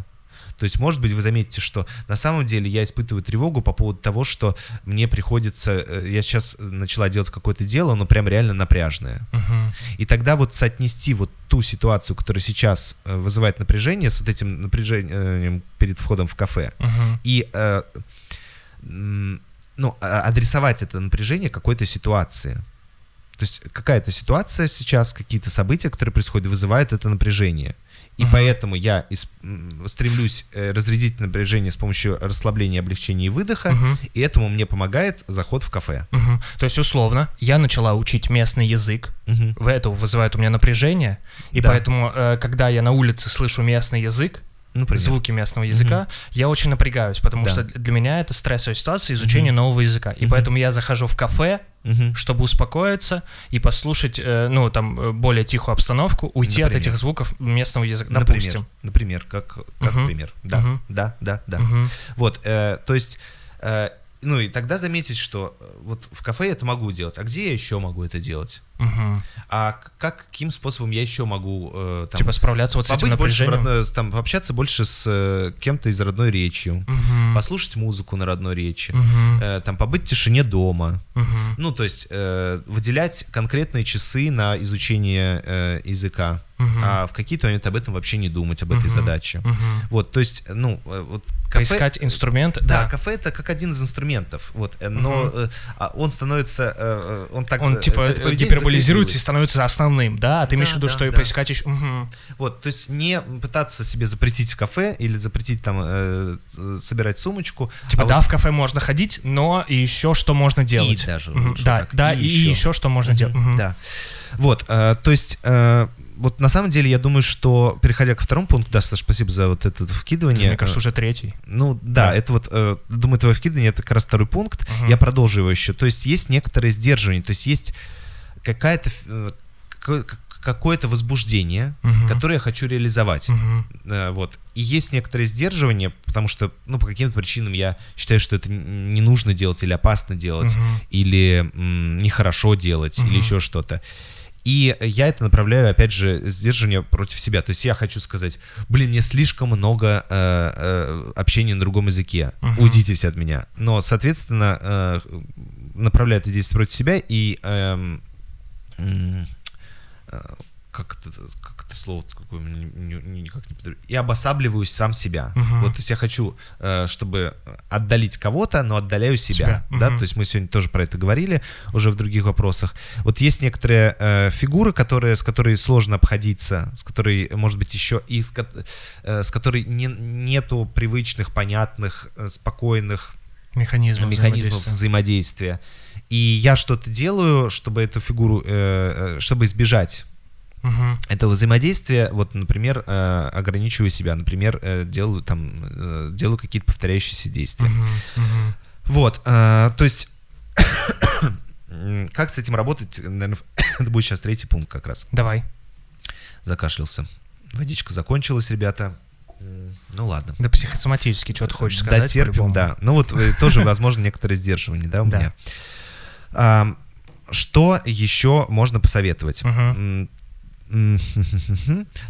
То есть, может быть, вы заметите, что на самом деле я испытываю тревогу по поводу того, что мне приходится... э, Я сейчас начала делать какое-то дело, но прям реально напряжное. Мгм. И тогда вот соотнести вот ту ситуацию, которая сейчас э, вызывает напряжение, с вот этим напряжением перед входом в кафе, Мгм. и э, ну, а- адресовать это напряжение какой-то ситуации. То есть какая-то ситуация сейчас, какие-то события, которые происходят, вызывают это напряжение. И Мгм. поэтому я м, стремлюсь э, разрядить напряжение с помощью расслабления, облегчения и выдоха, Мгм. и этому мне помогает заход в кафе. Мгм. То есть, условно, я начала учить местный язык, в это вызывает у меня напряжение, и Да. поэтому, э, когда я на улице слышу местный язык, Например. звуки местного языка, я очень напрягаюсь, потому Да. что для меня это стрессовая ситуация изучения нового языка. И Мгм. поэтому я захожу в кафе, Мгм. чтобы успокоиться и послушать, э, ну, там, э, более тихую обстановку, уйти от Например. этих звуков местного языка, Например, допустим. например, как, как Мгм. пример. Да, Мгм. да, да, да. Мгм. Вот, э, то есть, э, ну и тогда заметить, что э, вот в кафе я это могу делать, а где я еще могу это делать? Мгм. А как, каким способом я еще могу э, там, Типа справляться вот с этим побыть больше напряжением. родной- там, пообщаться больше с э, кем-то из родной речью, Мгм. послушать музыку на родной речи, Мгм. э, там побыть в тишине дома. Мгм. Ну, то есть э, выделять конкретные часы на изучение э, языка, Мгм. а в какие-то моменты об этом вообще не думать, об этой Мгм. задаче. Мгм. Вот, то есть, ну, э, вот кафе... Поискать инструменты. Да, Да. кафе это как один из инструментов, вот, э, но а он становится, он так, Он типа это поведение гиперболизируется и становится основным, да? А ты имеешь в виду, что и поискать еще... Мгм. Вот, то есть не пытаться себе запретить кафе или запретить там э, э, собирать сумочку. Типа, а да, вот в кафе можно ходить, но и еще что можно делать. даже Мгм. лучше Да, так, да, и и, еще. еще. что можно делать. Мгм. Да. Вот, э, то есть, э, вот на самом деле я думаю, что, переходя ко второму пункту, да, Саш, спасибо за вот это вкидывание. Мне кажется, уже третий. Ну да, Да. это вот, э, думаю, твое вкидывание это как раз второй пункт. Мгм. Я продолжу его еще. То есть есть некоторые сдерживания, то есть есть какая-то э, какое- какое-то возбуждение, Мгм. которое я хочу реализовать. Э, Вот. И есть некоторые сдерживания, потому что, ну, по каким-то причинам я считаю, что это не нужно делать или опасно делать, Мгм. или м, нехорошо делать, или Мгм. еще что-то. И я это направляю, опять же, сдерживание против себя. То есть я хочу сказать, блин, мне слишком много э, э, общения на другом языке. Мгм. Уйдите все от меня. Но, соответственно, э, направляю это действие против себя и эм, э, как это, как это слово какое никак не подберу. и обосабливаюсь сам себя. Мгм. Вот, то есть я хочу, э, чтобы отдалить кого-то, но отдаляю себя. Себя. Да? Мгм. То есть мы сегодня тоже про это говорили уже в других вопросах. Вот есть некоторые э, фигуры, которые, с которыми сложно обходиться, с которой, может быть, еще и с, э, с которой не, нету привычных, понятных, э, спокойных Механизмов, механизмов взаимодействия. взаимодействия. И я что-то делаю, чтобы эту фигуру, э, э, чтобы избежать Мгм. этого взаимодействия, вот, например, э, ограничиваю себя, например, э, делаю там, э, делаю какие-то повторяющиеся действия. Мгм. Мгм. Вот, э, то есть, как с этим работать, наверное, это будет сейчас третий пункт как раз. Давай. Закашлялся. Водичка закончилась, ребята. Ну ладно. Да психосоматически, что ты хочешь сказать? Да, терпим, да. Ну вот тоже, возможно, некоторые сдерживания, да, у меня. Что еще можно посоветовать? То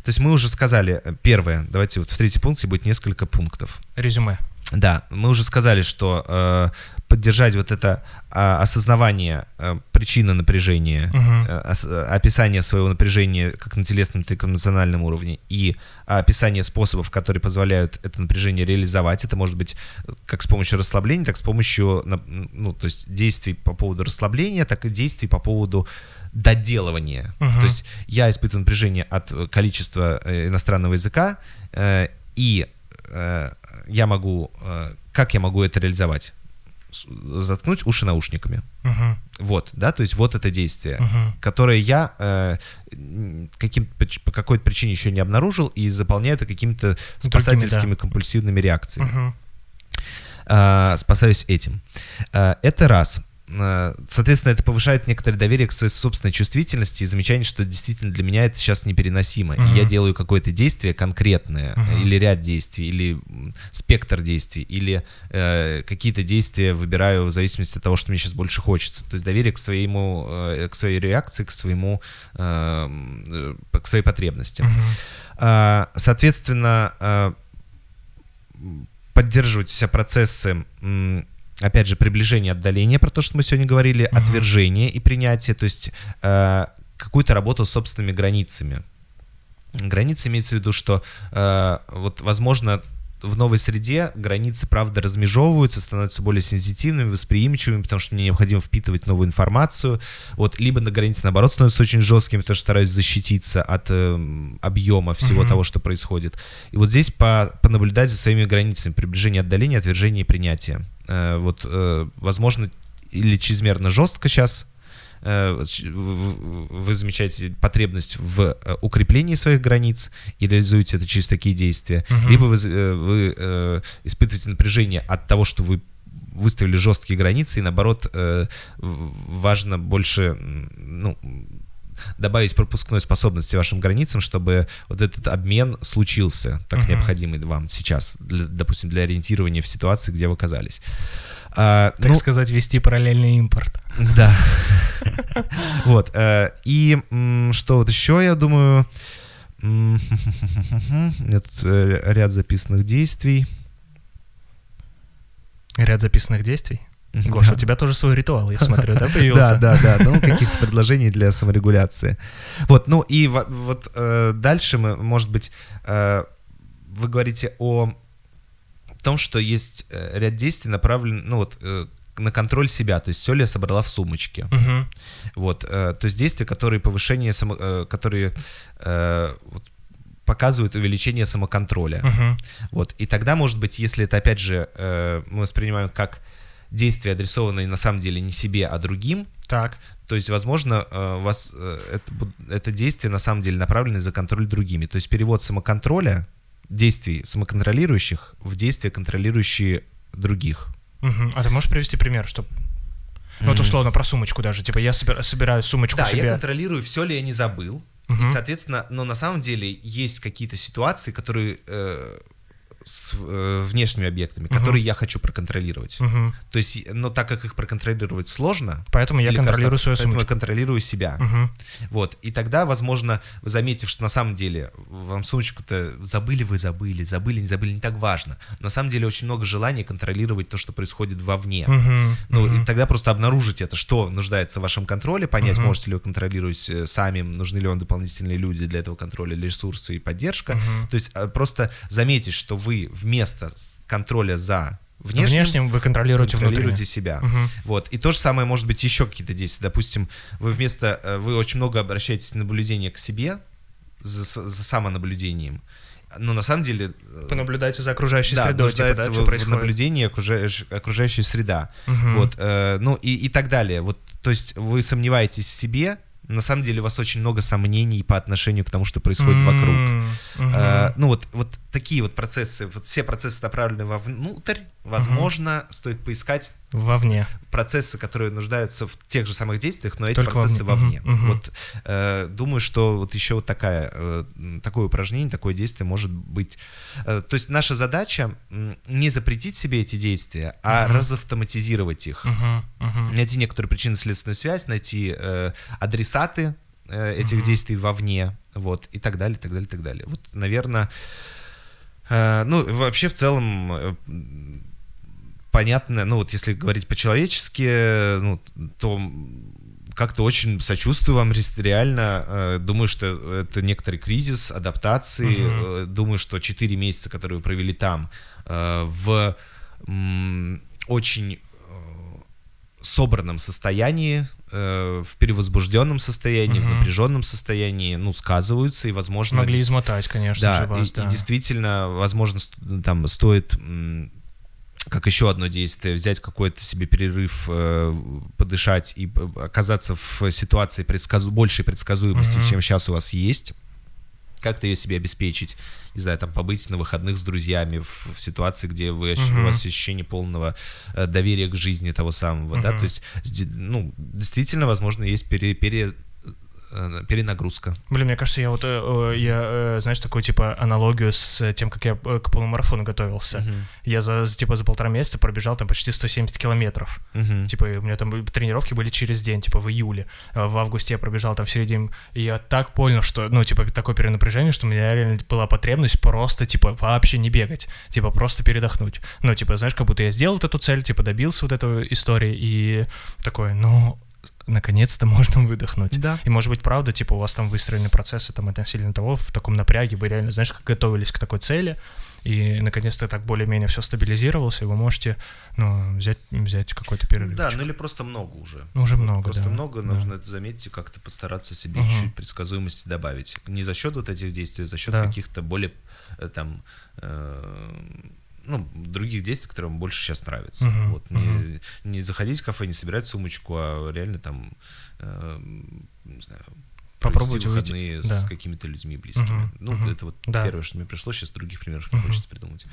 есть мы уже сказали, э, первое, давайте вот в третьем пункте будет несколько пунктов. Резюме. Да, мы уже сказали, что э, поддержать вот это а, осознавание э, причины напряжения, э, ос- э, описание своего напряжения как на телесном, так и на эмоциональном уровне и описание способов, которые позволяют это напряжение реализовать. Это может быть э, как с помощью расслабления, так с помощью, ну, то есть действий по поводу расслабления, так и действий по поводу доделывания. Мгм. То есть я испытываю напряжение от э, количества иностранного языка, э, и э, я могу, э, как я могу это реализовать? Заткнуть уши наушниками. Мгм. Вот, да, то есть вот это действие, Мгм. которое я э, каким, по какой-то причине еще не обнаружил и заполняю это какими-то Другими, спасательскими да. компульсивными реакциями. Мгм. А, спасаюсь этим. А, это раз. А, Соответственно, это повышает некоторое доверие к своей собственной чувствительности и замечание, что действительно для меня это сейчас непереносимо. Мгм. И я делаю какое-то действие конкретное, Мгм. или ряд действий, или спектр действий, или э, какие-то действия выбираю в зависимости от того, что мне сейчас больше хочется. То есть доверие к своему, э, к своей реакции, к своему, э, э, к своей потребности. А, Соответственно, м, поддерживать все процессы, опять же, приближения, отдаления, про то, что мы сегодня говорили, Мгм. отвержение и принятие, то есть а, какую-то работу с собственными границами. Границы имеется в виду, что а, вот, возможно, в новой среде границы, правда, размежевываются, становятся более сенситивными, восприимчивыми, потому что мне необходимо впитывать новую информацию. Вот, либо на границе, наоборот, становятся очень жесткими, потому что стараюсь защититься от эм, объема всего Мгм. того, что происходит. И вот здесь по, понаблюдать за своими границами, приближение, отдаление, отвержение и принятие. Э, вот, э, возможно, или чрезмерно жестко сейчас э, вы замечаете потребность в э, укреплении своих границ и реализуете это через такие действия, Мгм. либо вы, э, вы э, испытываете напряжение от того, что вы выставили жесткие границы, и наоборот э, важно больше ну, добавить пропускной способности вашим границам, чтобы вот этот обмен случился, так Мгм. необходимый вам сейчас, для- допустим, для ориентирования в ситуации, где вы оказались. А, Так ну, сказать, вести параллельный импорт. да. Вот. э, И что вот еще, я думаю... У меня тут э, ряд записанных действий. Ряд записанных действий. Гоша, Да. у тебя тоже свой ритуал, я смотрю, да, появился? Да, да, да, ну каких-то предложений для саморегуляции. Вот, ну и во- вот э, дальше мы, может быть, вы говорите о том, что есть э, ряд действий направлен, ну вот, э, на контроль себя, то есть все ли я собрала в сумочке. Мгм. Вот, э, то есть действия, которые повышение, само, э, которые э, вот, показывают увеличение самоконтроля. Мгм. Вот, и тогда, может быть, если это, опять же, э, мы воспринимаем как действия, адресованные на самом деле не себе, а другим, Так. то есть, возможно, у вас это, это действие на самом деле направлено за контроль другими. То есть перевод самоконтроля, действий самоконтролирующих в действия, контролирующие других. Мгм. А ты можешь привести пример, что... Ну, вот Мгм. условно про сумочку даже. Типа я собира- собираю сумочку Да, я себе. контролирую, все ли я не забыл. Мгм. И, соответственно, но на самом деле есть какие-то ситуации, которые э, с э, внешними объектами, Мгм. которые я хочу проконтролировать. Мгм. То есть, но так как их проконтролировать сложно, Поэтому я контролирую свою поэтому я сумочку. контролирую себя. Мгм. Вот. И тогда, возможно, вы заметив, что на самом деле вам сумочку-то забыли вы, забыли, забыли, не забыли, не так важно. На самом деле очень много желания контролировать то, что происходит вовне. Мгм. Ну, Мгм. и тогда просто обнаружить это, что нуждается в вашем контроле, понять, Мгм. можете ли вы контролировать э, сами, нужны ли вам дополнительные люди для этого контроля, ресурсы и поддержка. Мгм. То есть э, просто заметить, что вы вместо контроля за внешним, Внешним вы контролируете контролируете себя. Мгм. Вот. И то же самое может быть еще какие-то действия. Допустим, вы вместо, э, вы очень много обращаетесь на наблюдение к себе, за, за самонаблюдением. Но на самом деле э, Понаблюдайте за окружающей да, средой, типа, да, в, что в происходит. наблюдении окружающей, окружающей среда. Мгм. Вот, э, ну и, и так далее. Вот, то есть вы сомневаетесь в себе, на самом деле у вас очень много сомнений по отношению к тому, что происходит вокруг. М, мгм. Э, ну вот, вот такие вот процессы, вот все процессы направлены вовнутрь, возможно, стоит поискать Вовне. процессы, которые нуждаются в тех же самых действиях, но эти Только процессы вовне. вовне. Мгм. Вот э, думаю, что вот еще вот такая э, такое упражнение, такое действие может быть. Э, то есть наша задача не запретить себе эти действия, а Мгм. разавтоматизировать их. Мгм, мгм. Найти некоторую причинно-следственную связь, найти э, адресаты э, этих Мгм. действий вовне, вот и так далее, так далее, так далее. Вот, наверное, э, ну вообще в целом э, понятно, ну вот если говорить по-человечески, ну, то как-то очень сочувствую вам реально. э, Думаю, что это некоторый кризис адаптации. Э, Думаю, что 4 месяца, которые вы провели там, э, в очень собранном состоянии, в перевозбужденном состоянии, в Мгм. напряженном состоянии, ну, сказываются, и, возможно, Могли измотать, конечно да, же, и, вас, и да. действительно, возможно, там стоит как еще одно действие, взять какой-то себе перерыв, э, подышать и п- оказаться в ситуации предсказу... большей предсказуемости, Мгм. чем сейчас у вас есть, как-то ее себе обеспечить, не знаю, там побыть на выходных с друзьями в, в ситуации, где вы, Мгм. у вас ощущение полного э, доверия к жизни того самого, да, Мгм. то есть, ну, действительно, возможно, есть пере, пере- э, перенагрузка. Блин, мне кажется, я вот, э, э, я, э, знаешь, такую, типа, аналогию с тем, как я э, к полумарафону готовился. Я за, типа, за полтора месяца пробежал там почти 170 километров. Мгм. Типа, у меня там тренировки были через день, типа, в июле. В августе я пробежал там в середине. И я так понял, что, ну, типа, такое перенапряжение, что у меня реально была потребность просто, типа, вообще не бегать. Типа, просто передохнуть. Ну, типа, знаешь, как будто я сделал эту цель, типа, добился вот этой истории. И такой, ну, наконец-то можно выдохнуть. Да. И может быть, правда, типа, у вас там выстроены процессы там относительно того, в таком напряге вы реально, знаешь, как готовились к такой цели, и наконец-то так более-менее все стабилизировалось, и вы можете, ну, взять, взять какой-то перерыв. Да, ну или просто много уже. Ну, уже много, Просто да. много, Да. нужно это заметить как-то постараться себе Мгм. чуть-чуть предсказуемости добавить. Не за счет вот этих действий, а за счет Да. каких-то более э, там э, ну, других действий, которые вам больше сейчас нравятся. Мгм, Вот, не, мгм. не заходить в кафе, не собирать сумочку, а реально там э, не знаю, выйти. выходные Да. с какими-то людьми близкими. Мгм, Ну, мгм. это вот Да. первое, что мне пришло, сейчас других примеров не Мгм. хочется придумать.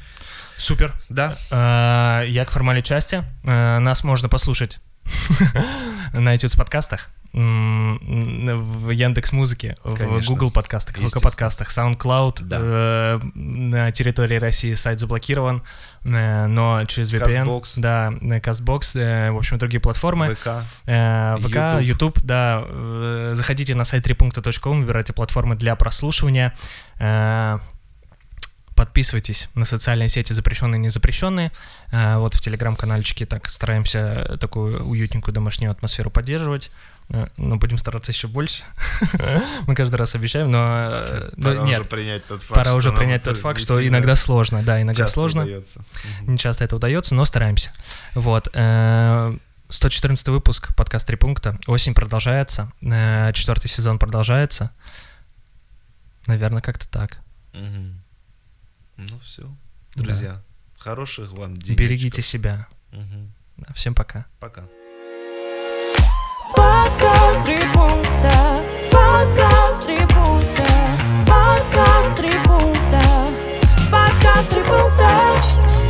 Супер. Да, Э, Я к формальной части. Э, Нас можно послушать на iTunes подкастах, в Яндекс Музыке, в. Google подкастах, в ВК подкастах, SoundCloud. Да. э, На территории России сайт заблокирован, э, но через VPN. Castbox. Да, на Castbox, э, в общем, другие платформы. ВК. Э, ВК, YouTube. YouTube, да. э, Заходите на сайт 3.com, выбирайте платформы для прослушивания. Э, Подписывайтесь на социальные сети запрещенные и незапрещенные. Э, Вот в телеграм-канальчике так стараемся такую уютненькую домашнюю атмосферу поддерживать. Э, Но будем стараться еще больше. Мы каждый раз обещаем, но, э, но Пора нет, уже принять тот факт, пора уже принять тот факт, что иногда сложно, да, иногда сложно. удается. Не часто это удается, но стараемся. Вот. э, 114 выпуск, подкаст «Три пункта». Осень продолжается, э, четвертый сезон продолжается. Наверное, как-то так. Ну все, Да. друзья, хороших вам денечков. Берегите себя. Да, всем пока. Пока. Podcast Tribunta, Podcast Tribunta, Podcast Tribunta, Podcast Tribunta.